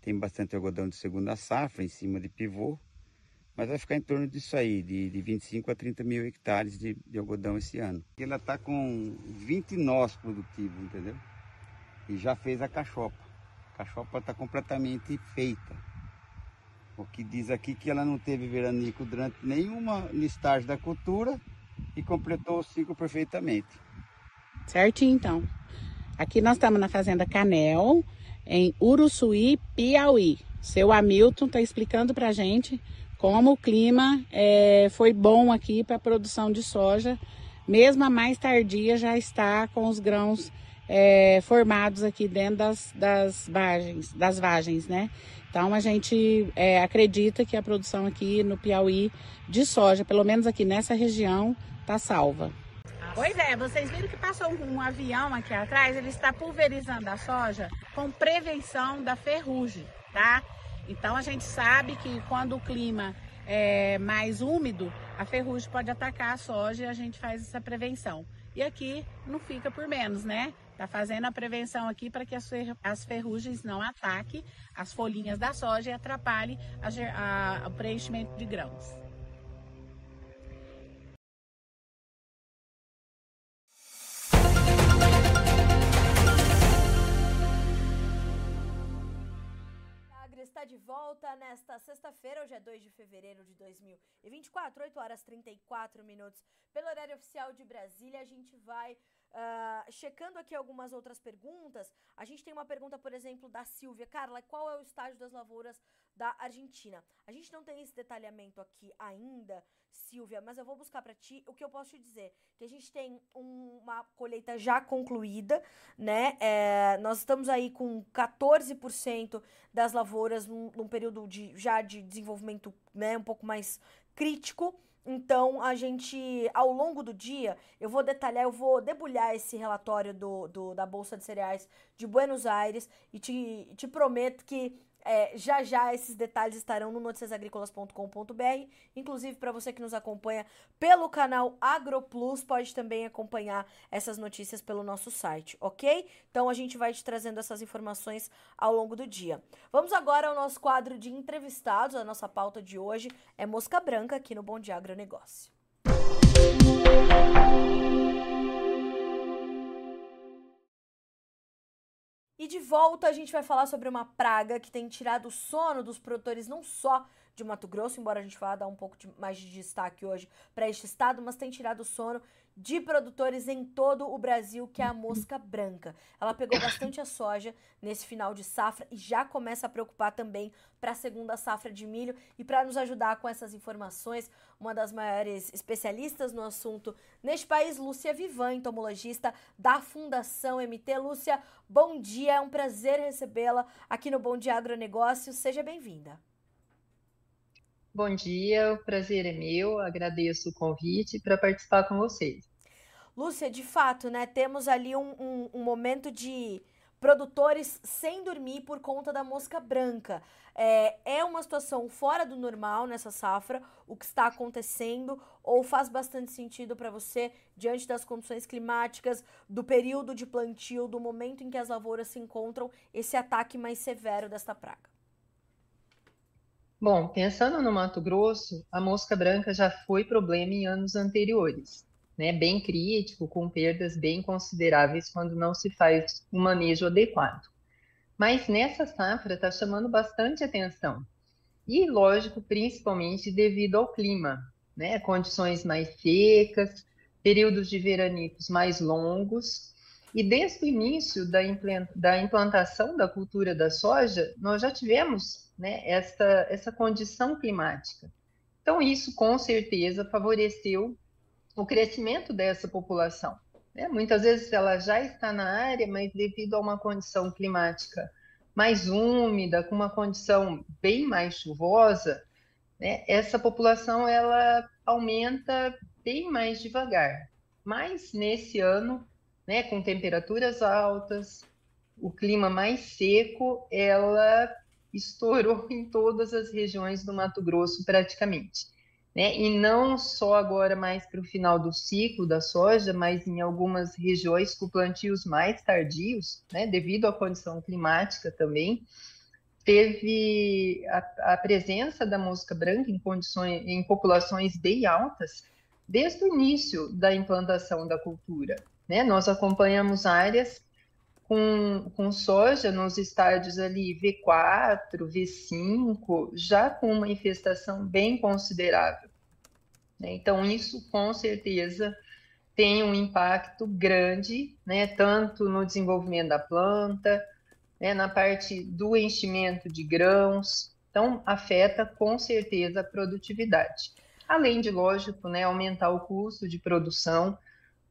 tem bastante algodão de segunda safra em cima de pivô. Mas vai ficar em torno disso aí, de, de 25 a 30 mil hectares de, de algodão esse ano. Ela está com 20 nós produtivos, entendeu? E já fez a cachopa. A cachopa está completamente feita. Que diz aqui que ela não teve veranico durante nenhuma estágio da cultura e completou o ciclo perfeitamente. Certinho, então. Aqui nós estamos na Fazenda Canel, em Uruçuí, Piauí. Seu Hamilton está explicando para a gente como o clima é, foi bom aqui para a produção de soja. Mesmo a mais tardia já está com os grãos é, formados aqui dentro das, das vagens, das vagens, né? Então a gente é, acredita que a produção aqui no Piauí de soja, pelo menos aqui nessa região, está salva. Pois é, vocês viram que passou um avião aqui atrás, ele está pulverizando a soja com prevenção da ferrugem, tá? Então a gente sabe que quando o clima é mais úmido, a ferrugem pode atacar a soja e a gente faz essa prevenção. E aqui não fica por menos, né? Está fazendo a prevenção aqui para que as ferrugens não ataquem as folhinhas da soja e atrapalhem a, a, o preenchimento de grãos. está de volta nesta sexta-feira, hoje é 2 de fevereiro de 2024, 8 horas 34 minutos. Pelo horário oficial de Brasília, a gente vai Uh, checando aqui algumas outras perguntas, a gente tem uma pergunta, por exemplo, da Silvia. Carla, qual é o estágio das lavouras da Argentina? A gente não tem esse detalhamento aqui ainda, Silvia, mas eu vou buscar para ti. O que eu posso te dizer? Que a gente tem um, uma colheita já concluída, né? É, nós estamos aí com 14% das lavouras num, num período de, já de desenvolvimento né, um pouco mais crítico. Então, a gente, ao longo do dia, eu vou detalhar, eu vou debulhar esse relatório do, do da Bolsa de Cereais de Buenos Aires e te, te prometo que é, já já esses detalhes estarão no noticiasagricolas.com.br. Inclusive, para você que nos acompanha pelo canal AgroPlus, pode também acompanhar essas notícias pelo nosso site, ok? Então a gente vai te trazendo essas informações ao longo do dia. Vamos agora ao nosso quadro de entrevistados. A nossa pauta de hoje é Mosca Branca aqui no Bom Dia Agronegócio. E de volta a gente vai falar sobre uma praga que tem tirado o sono dos produtores não só de Mato Grosso, embora a gente vá dar um pouco de, mais de destaque hoje para este estado, mas tem tirado o sono de produtores em todo o Brasil, que é a mosca branca. Ela pegou bastante a soja nesse final de safra e já começa a preocupar também para a segunda safra de milho. E para nos ajudar com essas informações, uma das maiores especialistas no assunto neste país, Lúcia Vivan, entomologista da Fundação MT. Lúcia, bom dia, é um prazer recebê-la aqui no Bom Dia Agronegócio. Seja bem-vinda. Bom dia, o prazer é meu, agradeço o convite para participar com vocês. Lúcia, de fato, né, temos ali um, um, um, momento de produtores sem dormir por conta da mosca branca. É, é uma situação fora do normal nessa safra, o que está acontecendo, ou faz bastante sentido para você, diante das condições climáticas, do período de plantio, do momento em que as lavouras se encontram, esse ataque mais severo desta praga? Bom, pensando no Mato Grosso, a mosca branca já foi problema em anos anteriores, né? Bem crítico, com perdas bem consideráveis quando não se faz um manejo adequado. Mas nessa safra está chamando bastante atenção. E, lógico, principalmente devido ao clima, né? Condições mais secas, períodos de veranicos mais longos. E desde o início da implantação da cultura da soja, nós já tivemos né, essa, essa condição climática. Então, isso com certeza favoreceu o crescimento dessa população. Né? Muitas vezes ela já está na área, mas devido a uma condição climática mais úmida, com uma condição bem mais chuvosa, né, essa população ela aumenta bem mais devagar. Mas nesse ano, né, com temperaturas altas, o clima mais seco, ela estourou em todas as regiões do Mato Grosso praticamente. Né? E não só agora mais para o final do ciclo da soja, mas em algumas regiões com plantios mais tardios, né? devido à condição climática também, teve a, a, presença da mosca branca em condições, em populações bem altas desde o início da implantação da cultura. Né? Nós acompanhamos áreas com, com soja nos estádios ali V4, V5, já com uma infestação bem considerável. Né? Então, isso com certeza tem um impacto grande, né, tanto no desenvolvimento da planta, né, na parte do enchimento de grãos, então afeta com certeza a produtividade. Além de, lógico, né, aumentar o custo de produção,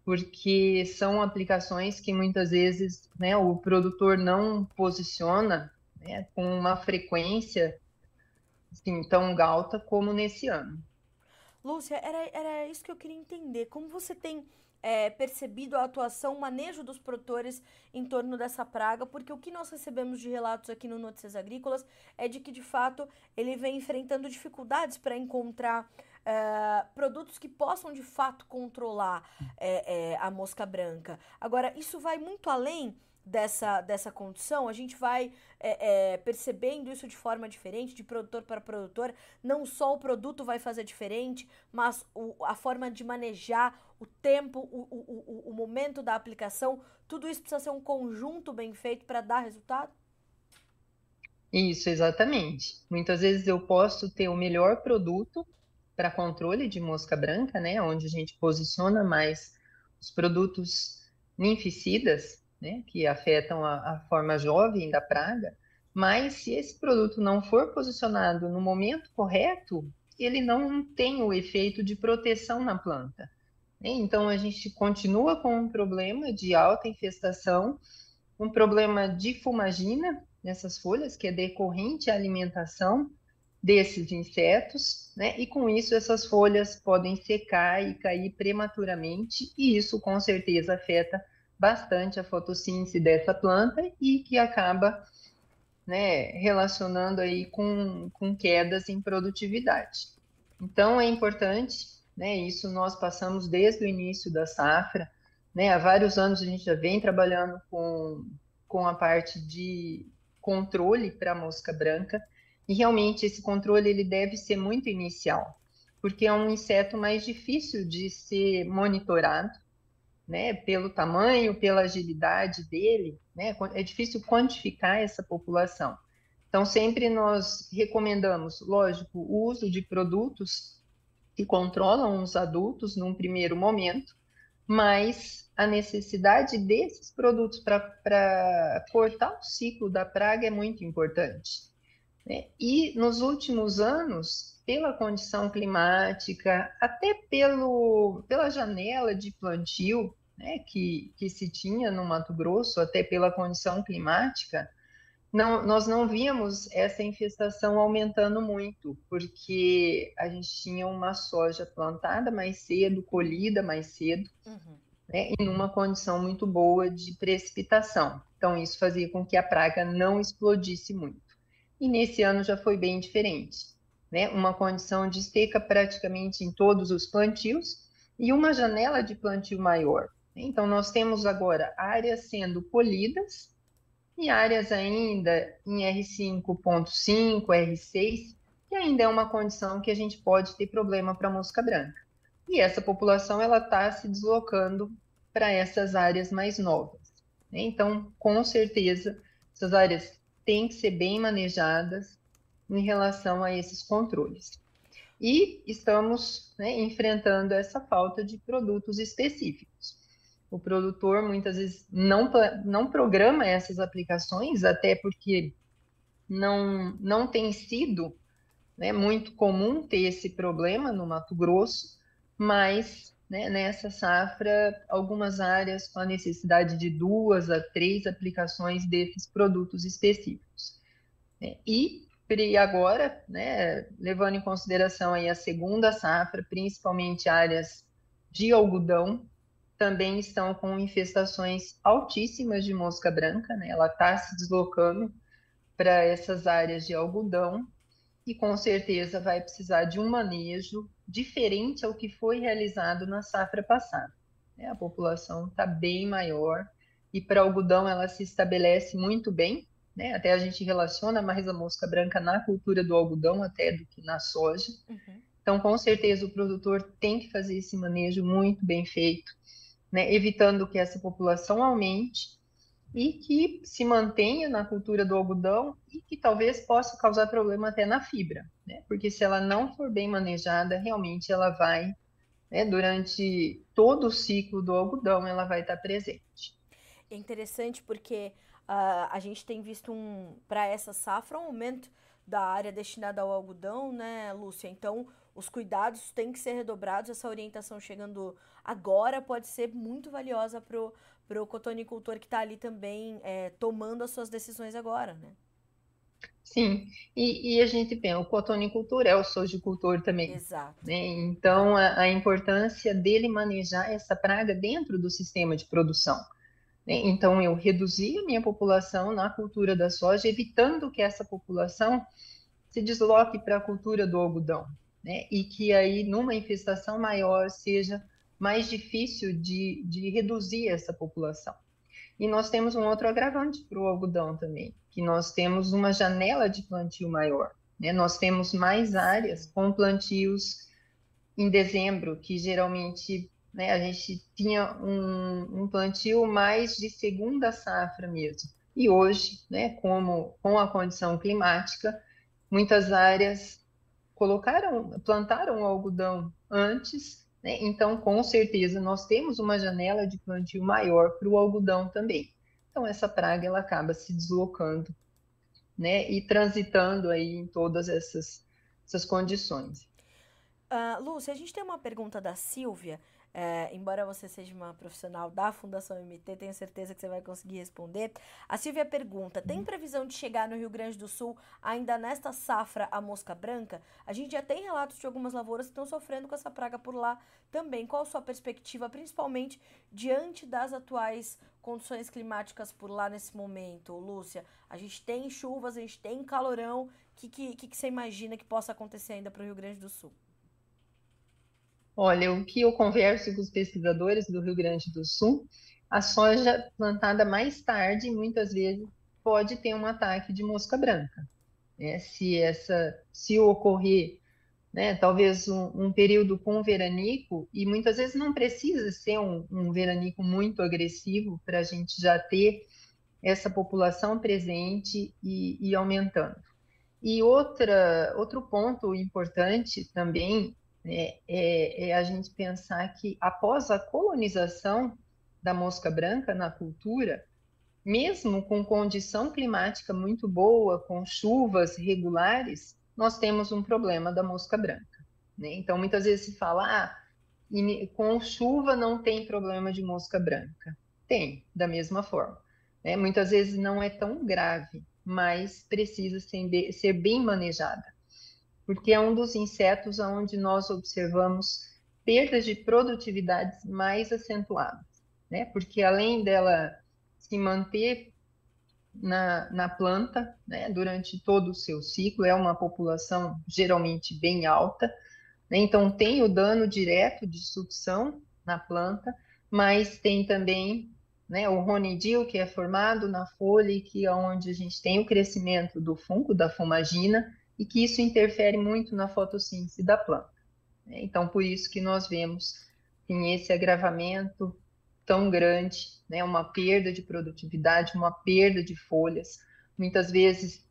porque são aplicações que muitas vezes né, o produtor não posiciona né, com uma frequência assim, tão alta como nesse ano. Lúcia, era, era isso que eu queria entender. Como você tem é, percebido a atuação, o manejo dos produtores em torno dessa praga? Porque o que nós recebemos de relatos aqui no Notícias Agrícolas é de que, de fato, ele vem enfrentando dificuldades para encontrar uh, produtos que possam de fato controlar é, é, a mosca branca. Agora, isso vai muito além dessa, dessa condição, a gente vai é, é, percebendo isso de forma diferente, de produtor para produtor. Não só o produto vai fazer diferente, mas o, a forma de manejar, o tempo, o, o, o momento da aplicação, tudo isso precisa ser um conjunto bem feito para dar resultado? Isso, exatamente. Muitas vezes eu posso ter o melhor produto para controle de mosca branca, né, onde a gente posiciona mais os produtos ninficidas, né, que afetam a, a forma jovem da praga, mas se esse produto não for posicionado no momento correto, ele não tem o efeito de proteção na planta. Né? Então a gente continua com um problema de alta infestação, um problema de fumagina nessas folhas, que é decorrente à alimentação desses insetos, né? E com isso essas folhas podem secar e cair prematuramente, e isso com certeza afeta bastante a fotossíntese dessa planta e que acaba né, relacionando aí com, com quedas em produtividade. Então é importante, né, isso nós passamos desde o início da safra, né, há vários anos a gente já vem trabalhando com, com a parte de controle para a mosca branca, e realmente esse controle ele deve ser muito inicial, porque é um inseto mais difícil de ser monitorado, né, pelo tamanho, pela agilidade dele, né, é difícil quantificar essa população. Então, sempre nós recomendamos, lógico, o uso de produtos que controlam os adultos num primeiro momento, mas a necessidade desses produtos para cortar o ciclo da praga é muito importante. Né? E nos últimos anos, pela condição climática, até pelo, pela janela de plantio né, que, que se tinha no Mato Grosso, até pela condição climática, não, nós não víamos essa infestação aumentando muito, porque a gente tinha uma soja plantada mais cedo, colhida mais cedo, uhum. né, em uma condição muito boa de precipitação. Então, isso fazia com que a praga não explodisse muito. E nesse ano já foi bem diferente. Né? Uma condição de seca praticamente em todos os plantios e uma janela de plantio maior. Então, nós temos agora áreas sendo colhidas e áreas ainda em R5.5, R6, que ainda é uma condição que a gente pode ter problema para a mosca branca. E essa população ela está se deslocando para essas áreas mais novas. Né? Então, com certeza, essas áreas têm que ser bem manejadas em relação a esses controles. E estamos né, enfrentando essa falta de produtos específicos. O produtor muitas vezes não, não programa essas aplicações, até porque não, não tem sido né, muito comum ter esse problema no Mato Grosso, mas né, nessa safra, algumas áreas com a necessidade de duas a três aplicações desses produtos específicos. É, e, e agora, né, levando em consideração aí a segunda safra, principalmente áreas de algodão, também estão com infestações altíssimas de mosca branca, né? Ela está se deslocando para essas áreas de algodão e com certeza vai precisar de um manejo diferente ao que foi realizado na safra passada. Né? A população está bem maior e para algodão ela se estabelece muito bem, né? Até a gente relaciona mais a mosca branca na cultura do algodão até do que na soja. Uhum. Então, com certeza, o produtor tem que fazer esse manejo muito bem feito né, evitando que essa população aumente e que se mantenha na cultura do algodão e que talvez possa causar problema até na fibra, né? Porque se ela não for bem manejada, realmente ela vai, né, durante todo o ciclo do algodão, ela vai estar presente. É interessante porque uh, a gente tem visto um para essa safra um aumento da área destinada ao algodão, né, Lúcia? Então, os cuidados têm que ser redobrados. Essa orientação chegando agora pode ser muito valiosa pro, pro cotonicultor que está ali também é, tomando as suas decisões agora, né? Sim, e, e, a gente pensa, o cotonicultor é o sojicultor também. Exato. Né? Então, a, a, importância dele manejar essa praga dentro do sistema de produção. Né? Então, eu reduzi a minha população na cultura da soja, evitando que essa população se desloque para a cultura do algodão né? E que aí, numa infestação maior, seja mais difícil de, de reduzir essa população. E nós temos um outro agravante para o algodão também, que nós temos uma janela de plantio maior. Né? Nós temos mais áreas com plantios em dezembro, que geralmente né, a gente tinha um, um plantio mais de segunda safra mesmo. E hoje, né, como com a condição climática, muitas áreas colocaram, plantaram o algodão antes, né? então com certeza nós temos uma janela de plantio maior para o algodão também. Então essa praga ela acaba se deslocando, né, e transitando aí em todas essas essas condições. Uh, Lúcia, a gente tem uma pergunta da Silvia. É, embora você seja uma profissional da Fundação MT, tenho certeza que você vai conseguir responder. A Silvia pergunta: tem previsão de chegar no Rio Grande do Sul ainda nesta safra a mosca branca? A gente já tem relatos de algumas lavouras que estão sofrendo com essa praga por lá também. Qual a sua perspectiva, principalmente diante das atuais condições climáticas por lá nesse momento, Lúcia? A gente tem chuvas, a gente tem calorão. O que, que, que você imagina que possa acontecer ainda para o Rio Grande do Sul? Olha, o que eu converso com os pesquisadores do Rio Grande do Sul, a soja plantada mais tarde, muitas vezes, pode ter um ataque de mosca branca. Né? Se essa, se ocorrer, né, talvez um, um, período com veranico, e muitas vezes não precisa ser um, um veranico muito agressivo para a gente já ter essa população presente e, e aumentando. E outra, outro ponto importante também né, é, é a gente pensar que após a colonização da mosca branca na cultura, mesmo com condição climática muito boa, com chuvas regulares, nós temos um problema da mosca branca. Né? Então, muitas vezes se fala, ah, com chuva não tem problema de mosca branca. Tem, da mesma forma. Né? Muitas vezes não é tão grave, mas precisa ser, ser bem manejada porque é um dos insetos onde nós observamos perdas de produtividade mais acentuadas, né? Porque além dela se manter na, na planta, né, durante todo o seu ciclo, é uma população geralmente bem alta, né? Então tem o dano direto de sucção na planta, mas tem também né, o ronidil que é formado na folha e que é onde a gente tem o crescimento do fungo, da fumagina, e que isso interfere muito na fotossíntese da planta. Né? Então, por isso que nós vemos em esse agravamento tão grande, né, uma perda de produtividade, uma perda de folhas. Muitas vezes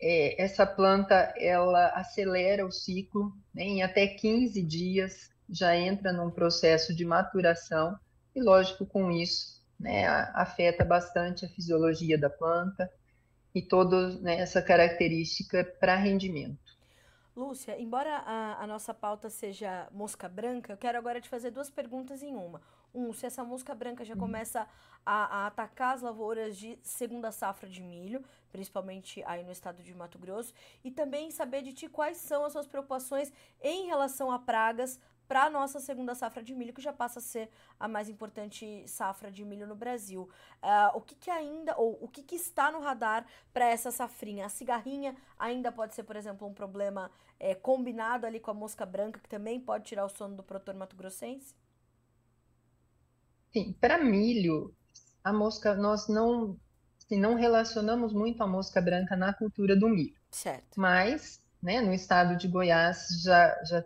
é, essa planta ela acelera o ciclo, né, em até 15 dias já entra num processo de maturação e, lógico, com isso né, afeta bastante a fisiologia da planta, e toda né, essa característica para rendimento. Lúcia, embora a, a, nossa pauta seja mosca branca, eu quero agora te fazer duas perguntas em uma. Um, se essa mosca branca já começa a, a, atacar as lavouras de segunda safra de milho, principalmente aí no estado de Mato Grosso, e também saber de ti quais são as suas preocupações em relação a pragas para a nossa segunda safra de milho, que já passa a ser a mais importante safra de milho no Brasil. Uh, o que, que ainda, ou o que, que está no radar para essa safrinha? A cigarrinha ainda pode ser, por exemplo, um problema é, combinado ali com a mosca branca, que também pode tirar o sono do produtor mato-grossense? Sim, para milho, a mosca, nós não, assim, não relacionamos muito a mosca branca na cultura do milho. Certo. Mas, né, no estado de Goiás já, já já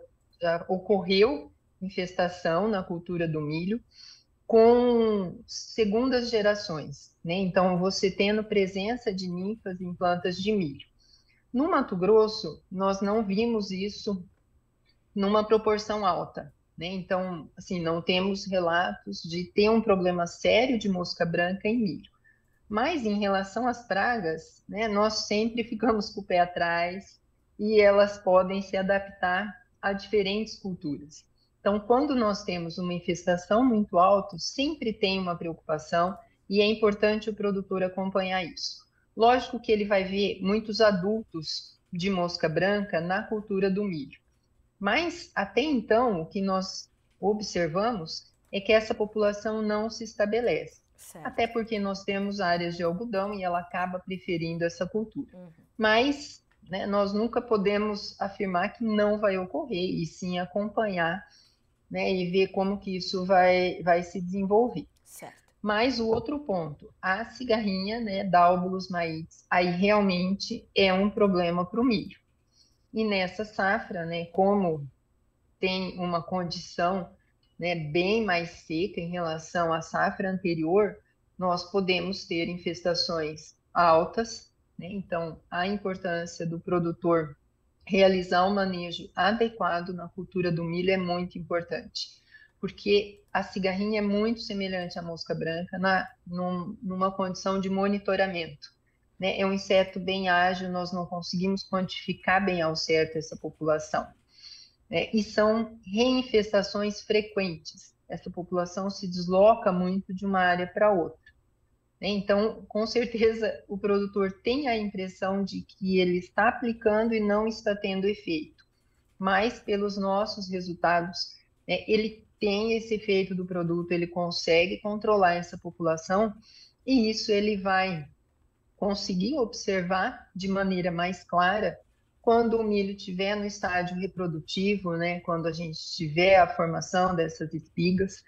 ocorreu infestação na cultura do milho com segundas gerações, né? Então, você tendo presença de ninfas em plantas de milho. No Mato Grosso, nós não vimos isso numa proporção alta, né? Então, assim, não temos relatos de ter um problema sério de mosca branca em milho. Mas em relação às pragas, né, nós sempre ficamos com o pé atrás e elas podem se adaptar a diferentes culturas. Então, quando nós temos uma infestação muito alta, sempre tem uma preocupação e é importante o produtor acompanhar isso. Lógico que ele vai ver muitos adultos de mosca branca na cultura do milho. Mas, até então, o que nós observamos é que essa população não se estabelece. Certo. Até porque nós temos áreas de algodão e ela acaba preferindo essa cultura. Uhum. Mas né? Nós nunca podemos afirmar que não vai ocorrer, e sim acompanhar né, e ver como que isso vai, vai se desenvolver. Certo. Mas o outro ponto, a cigarrinha, né, Dálbulos maites, aí realmente é um problema para o milho. E nessa safra, né, como tem uma condição né, bem mais seca em relação à safra anterior, nós podemos ter infestações altas, né? então a importância do produtor realizar um manejo adequado na cultura do milho é muito importante, porque a cigarrinha é muito semelhante à mosca branca na, num, numa condição de monitoramento. Né? É um inseto bem ágil, nós não conseguimos quantificar bem ao certo essa população. Né? E são reinfestações frequentes. Essa população se desloca muito de uma área para outra. Né? Então, com certeza, o produtor tem a impressão de que ele está aplicando e não está tendo efeito. Mas, pelos nossos resultados, né, ele tem esse efeito do produto, ele consegue controlar essa população e isso ele vai conseguir observar de maneira mais clara quando o milho estiver no estágio reprodutivo, né, quando a gente tiver a formação dessas espigas,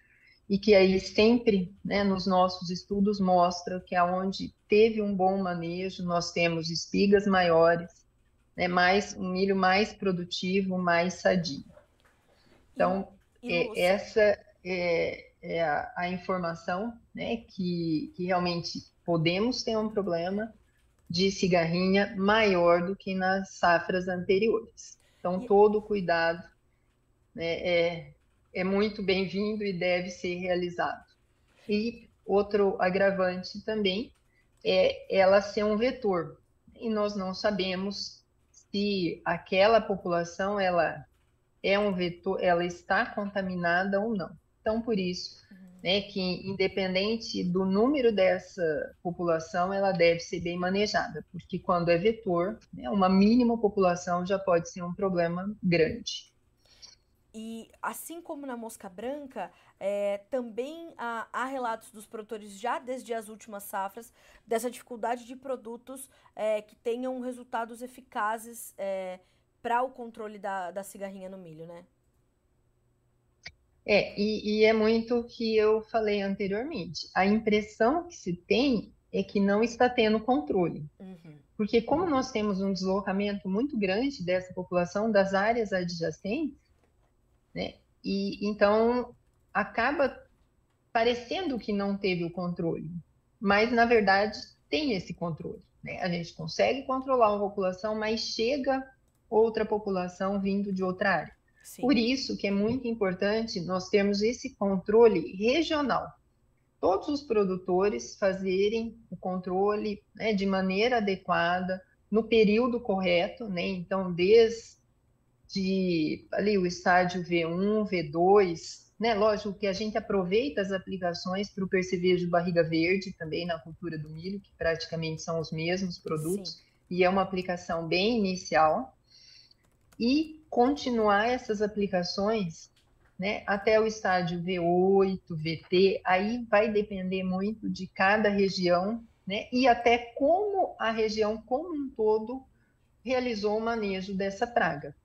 e que aí sempre, né, nos nossos estudos mostra que aonde teve um bom manejo, nós temos espigas maiores, né, mais um milho mais produtivo, mais sadio. Então, é, essa é, é a, a, informação, né, que, que realmente podemos ter um problema de cigarrinha maior do que nas safras anteriores. Então, todo cuidado né, é, é muito bem-vindo e deve ser realizado. E outro agravante também é ela ser um vetor. E nós não sabemos se aquela população ela é um vetor, ela está contaminada ou não. Então, por isso, uhum. né, que independente do número dessa população, ela deve ser bem manejada, porque quando é vetor, né, uma mínima população já pode ser um problema grande. E assim como na mosca branca, é, também há, há, relatos dos produtores já desde as últimas safras dessa dificuldade de produtos é, que tenham resultados eficazes é, para o controle da, da cigarrinha no milho, né? É, e, e é muito o que eu falei anteriormente. A impressão que se tem é que não está tendo controle. Uhum. Porque como nós temos um deslocamento muito grande dessa população das áreas adjacentes, né? E então acaba parecendo que não teve o controle, mas na verdade tem esse controle. Né? A gente consegue controlar uma população, mas chega outra população vindo de outra área. Sim. Por isso que é muito importante nós termos esse controle regional. Todos os produtores fazerem o controle né, de maneira adequada, no período correto, né? Então, desde de ali o estágio V1, V2, né? Lógico que a gente aproveita as aplicações para o percevejo barriga verde também na cultura do milho, que praticamente são os mesmos produtos, Sim. e é uma aplicação bem inicial. E continuar essas aplicações né, até o estágio V8, VT, aí vai depender muito de cada região, né, e até como a região como um todo realizou o manejo dessa praga,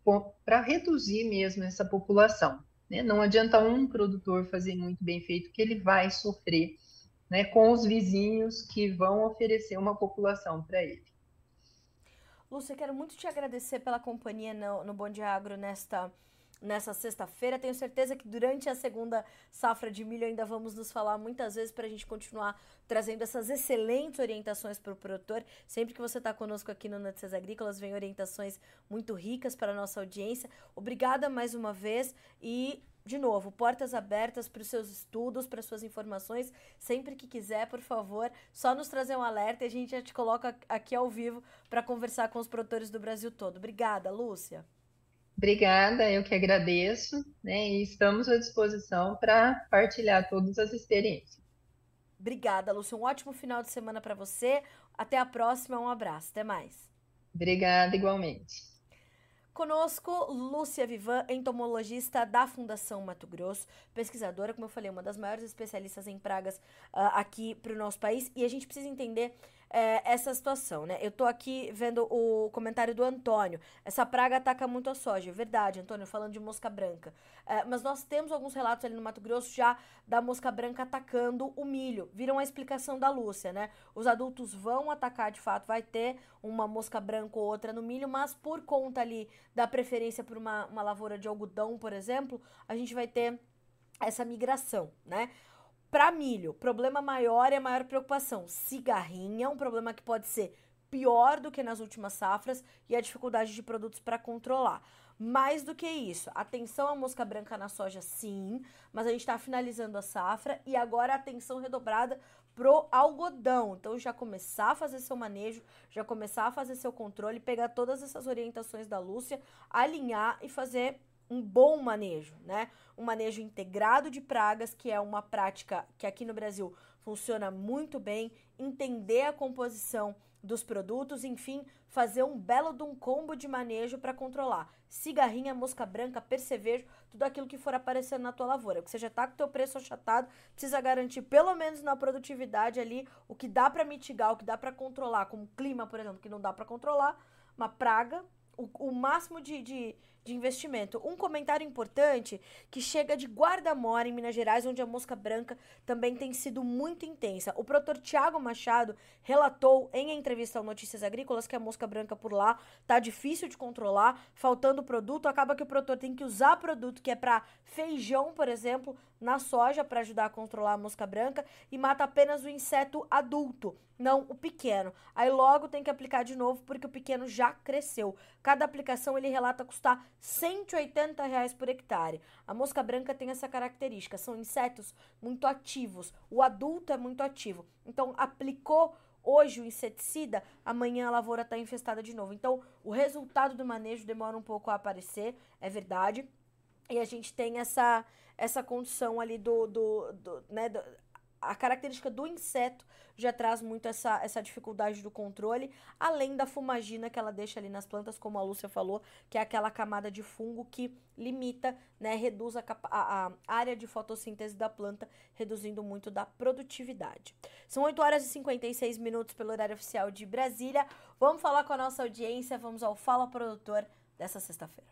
para reduzir mesmo essa população. Né? Não adianta um produtor fazer muito bem feito, que ele vai sofrer né, com os vizinhos que vão oferecer uma população para ele. Lúcia, quero muito te agradecer pela companhia no, no Bom Dia Agro nesta nessa sexta-feira. Tenho certeza que durante a segunda safra de milho ainda vamos nos falar muitas vezes para a gente continuar trazendo essas excelentes orientações para o produtor. Sempre que você está conosco aqui no Notícias Agrícolas, vem orientações muito ricas para a nossa audiência. Obrigada mais uma vez e de novo, portas abertas para os seus estudos, para suas informações. Sempre que quiser, por favor, só nos trazer um alerta e a gente já te coloca aqui ao vivo para conversar com os produtores do Brasil todo. Obrigada, Lúcia. Obrigada, eu que agradeço, né? E estamos à disposição para partilhar todas as experiências. Obrigada, Lúcia. Um ótimo final de semana para você. Até a próxima. Um abraço. Até mais. Obrigada, igualmente. Conosco, Lúcia Vivan, entomologista da Fundação Mato Grosso, pesquisadora, como eu falei, uma das maiores especialistas em pragas uh, aqui para o nosso país. E a gente precisa entender é, essa situação, né? Eu tô aqui vendo o comentário do Antônio. Essa praga ataca muito a soja. Verdade, Antônio, falando de mosca branca. É, mas nós temos alguns relatos ali no Mato Grosso já da mosca branca atacando o milho. Viram a explicação da Lúcia, né? Os adultos vão atacar, de fato, vai ter uma mosca branca ou outra no milho, mas por conta ali da preferência por uma, uma lavoura de algodão, por exemplo, a gente vai ter essa migração, né? Para milho, problema maior e a maior preocupação. Cigarrinha, um problema que pode ser pior do que nas últimas safras e a dificuldade de produtos para controlar. Mais do que isso, atenção à mosca branca na soja, sim, mas a gente está finalizando a safra e agora atenção redobrada pro algodão. Então já começar a fazer seu manejo, já começar a fazer seu controle, pegar todas essas orientações da Lúcia, alinhar e fazer um bom manejo, né? Um manejo integrado de pragas, que é uma prática que aqui no Brasil funciona muito bem, entender a composição dos produtos, enfim, fazer um belo de um combo de manejo para controlar cigarrinha, mosca branca, percevejo, tudo aquilo que for aparecendo na tua lavoura. Porque você já está com o teu preço achatado, precisa garantir pelo menos na produtividade ali o que dá para mitigar, o que dá para controlar, como clima, por exemplo, que não dá para controlar, uma praga, o, o máximo de, de, de investimento. Um comentário importante que chega de Guarda-Mora, em Minas Gerais, onde a mosca branca também tem sido muito intensa. O produtor Tiago Machado relatou em entrevista ao Notícias Agrícolas que a mosca branca por lá tá difícil de controlar, faltando produto, acaba que o produtor tem que usar produto que é para feijão, por exemplo, na soja para ajudar a controlar a mosca branca e mata apenas o inseto adulto, não o pequeno. Aí logo tem que aplicar de novo porque o pequeno já cresceu. Cada aplicação ele relata custar 180 reais por hectare. A mosca branca tem essa característica, são insetos muito ativos. O adulto é muito ativo. Então aplicou hoje o inseticida, amanhã a lavoura está infestada de novo. Então, o resultado do manejo demora um pouco a aparecer, é verdade. E a gente tem essa, essa condição ali do, do, do né, do, a característica do inseto já traz muito essa, essa dificuldade do controle, além da fumagina que ela deixa ali nas plantas, como a Lúcia falou, que é aquela camada de fungo que limita, né, reduz a, a, a área de fotossíntese da planta, reduzindo muito da produtividade. São 8 horas e 56 minutos pelo horário oficial de Brasília. Vamos falar com a nossa audiência, vamos ao Fala Produtor dessa sexta-feira.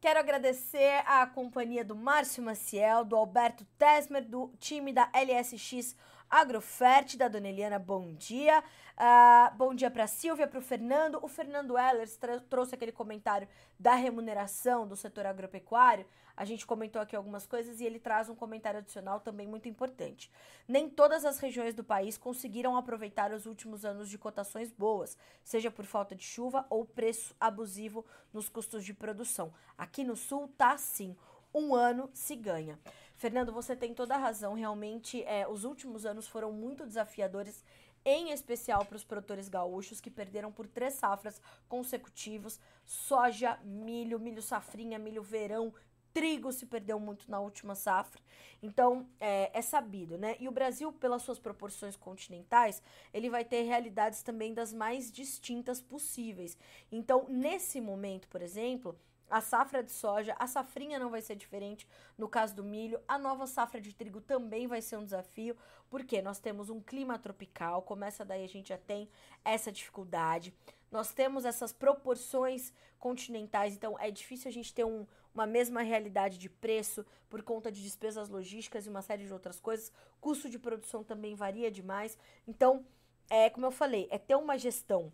Quero agradecer a companhia do Márcio Maciel, do Alberto Tesmer, do time da LSX Agrofert, da Dona Eliana, bom dia. Uh, bom dia para Silvia, para o Fernando. O Fernando Ellers trouxe aquele comentário da remuneração do setor agropecuário. A gente comentou aqui algumas coisas e ele traz um comentário adicional também muito importante. Nem todas as regiões do país conseguiram aproveitar os últimos anos de cotações boas, seja por falta de chuva ou preço abusivo nos custos de produção. Aqui no sul tá assim, um ano se ganha. Fernando, você tem toda a razão. Realmente, é, os últimos anos foram muito desafiadores, em especial para os produtores gaúchos que perderam por três safras consecutivos: soja, milho, milho safrinha, milho verão, trigo se perdeu muito na última safra. Então, é, é, sabido, né? E o Brasil, pelas suas proporções continentais, ele vai ter realidades também das mais distintas possíveis. Então, nesse momento, por exemplo, a safra de soja, a safrinha não vai ser diferente no caso do milho, a nova safra de trigo também vai ser um desafio, porque nós temos um clima tropical, começa daí a gente já tem essa dificuldade. Nós temos essas proporções continentais, então é difícil a gente ter um, uma mesma realidade de preço por conta de despesas logísticas e uma série de outras coisas. Custo de produção também varia demais. Então, é como eu falei, é ter uma gestão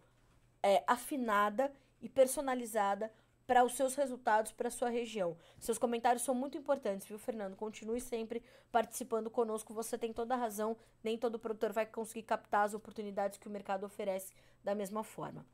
é, afinada e personalizada para os seus resultados para a sua região. Seus comentários são muito importantes, viu, Fernando? Continue sempre participando conosco. Você tem toda a razão. Nem todo produtor vai conseguir captar as oportunidades que o mercado oferece da mesma forma.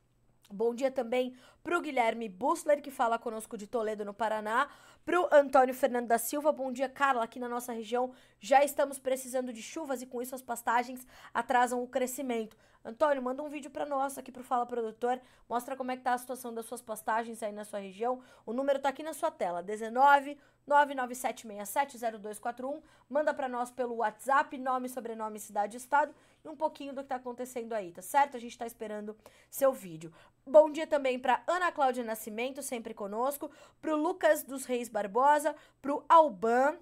Bom dia também para o Guilherme Bussler, que fala conosco de Toledo, no Paraná. Para o Antônio Fernando da Silva. Bom dia, Carla. Aqui na nossa região já estamos precisando de chuvas e com isso as pastagens atrasam o crescimento. Antônio, manda um vídeo para nós aqui pro Fala Produtor, mostra como é que tá a situação das suas pastagens aí na sua região. O número tá aqui na sua tela, 19 997670241. Manda para nós pelo WhatsApp, nome, sobrenome, cidade e estado e um pouquinho do que tá acontecendo aí, tá certo? A gente tá esperando seu vídeo. Bom dia também para Ana Cláudia Nascimento, sempre conosco, pro Lucas dos Reis Barbosa, pro Alban,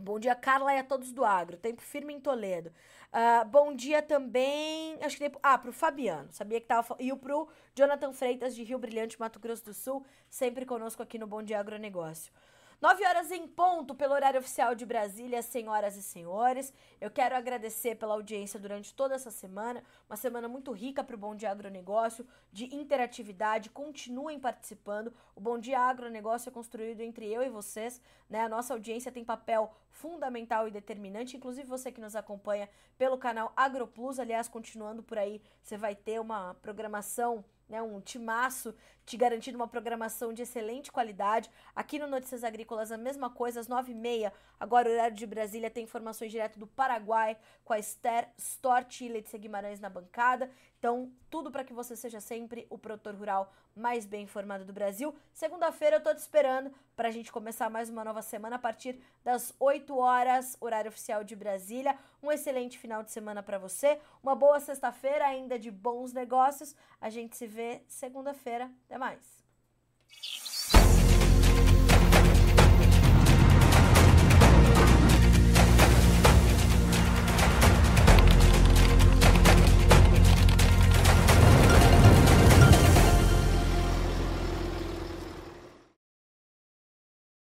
Bom dia, Carla, e a todos do agro. Tempo firme em Toledo. Uh, bom dia também. Acho que. Ah, pro Fabiano. Sabia que tava. E o pro Jonathan Freitas, de Rio Brilhante, Mato Grosso do Sul. Sempre conosco aqui no Bom Dia Agronegócio. 9 horas em ponto, pelo horário oficial de Brasília, senhoras e senhores. Eu quero agradecer pela audiência durante toda essa semana. Uma semana muito rica para o Bom Dia Agronegócio, de interatividade. Continuem participando. O Bom Dia Agronegócio é construído entre eu e vocês. Né? A nossa audiência tem papel fundamental e determinante. Inclusive você que nos acompanha pelo canal AgroPlus. Aliás, continuando por aí, você vai ter uma programação né, um timaço te garantindo uma programação de excelente qualidade. Aqui no Notícias Agrícolas a mesma coisa, às 9h30, agora horário de Brasília, tem informações direto do Paraguai com a Esther Stort e Letícia Guimarães na bancada. Então, tudo para que você seja sempre o produtor rural mais bem informado do Brasil. Segunda-feira eu tô te esperando para a gente começar mais uma nova semana a partir das 8 horas, horário oficial de Brasília. Um excelente final de semana para você, uma boa sexta-feira ainda de bons negócios. A gente se vê segunda-feira. Até mais.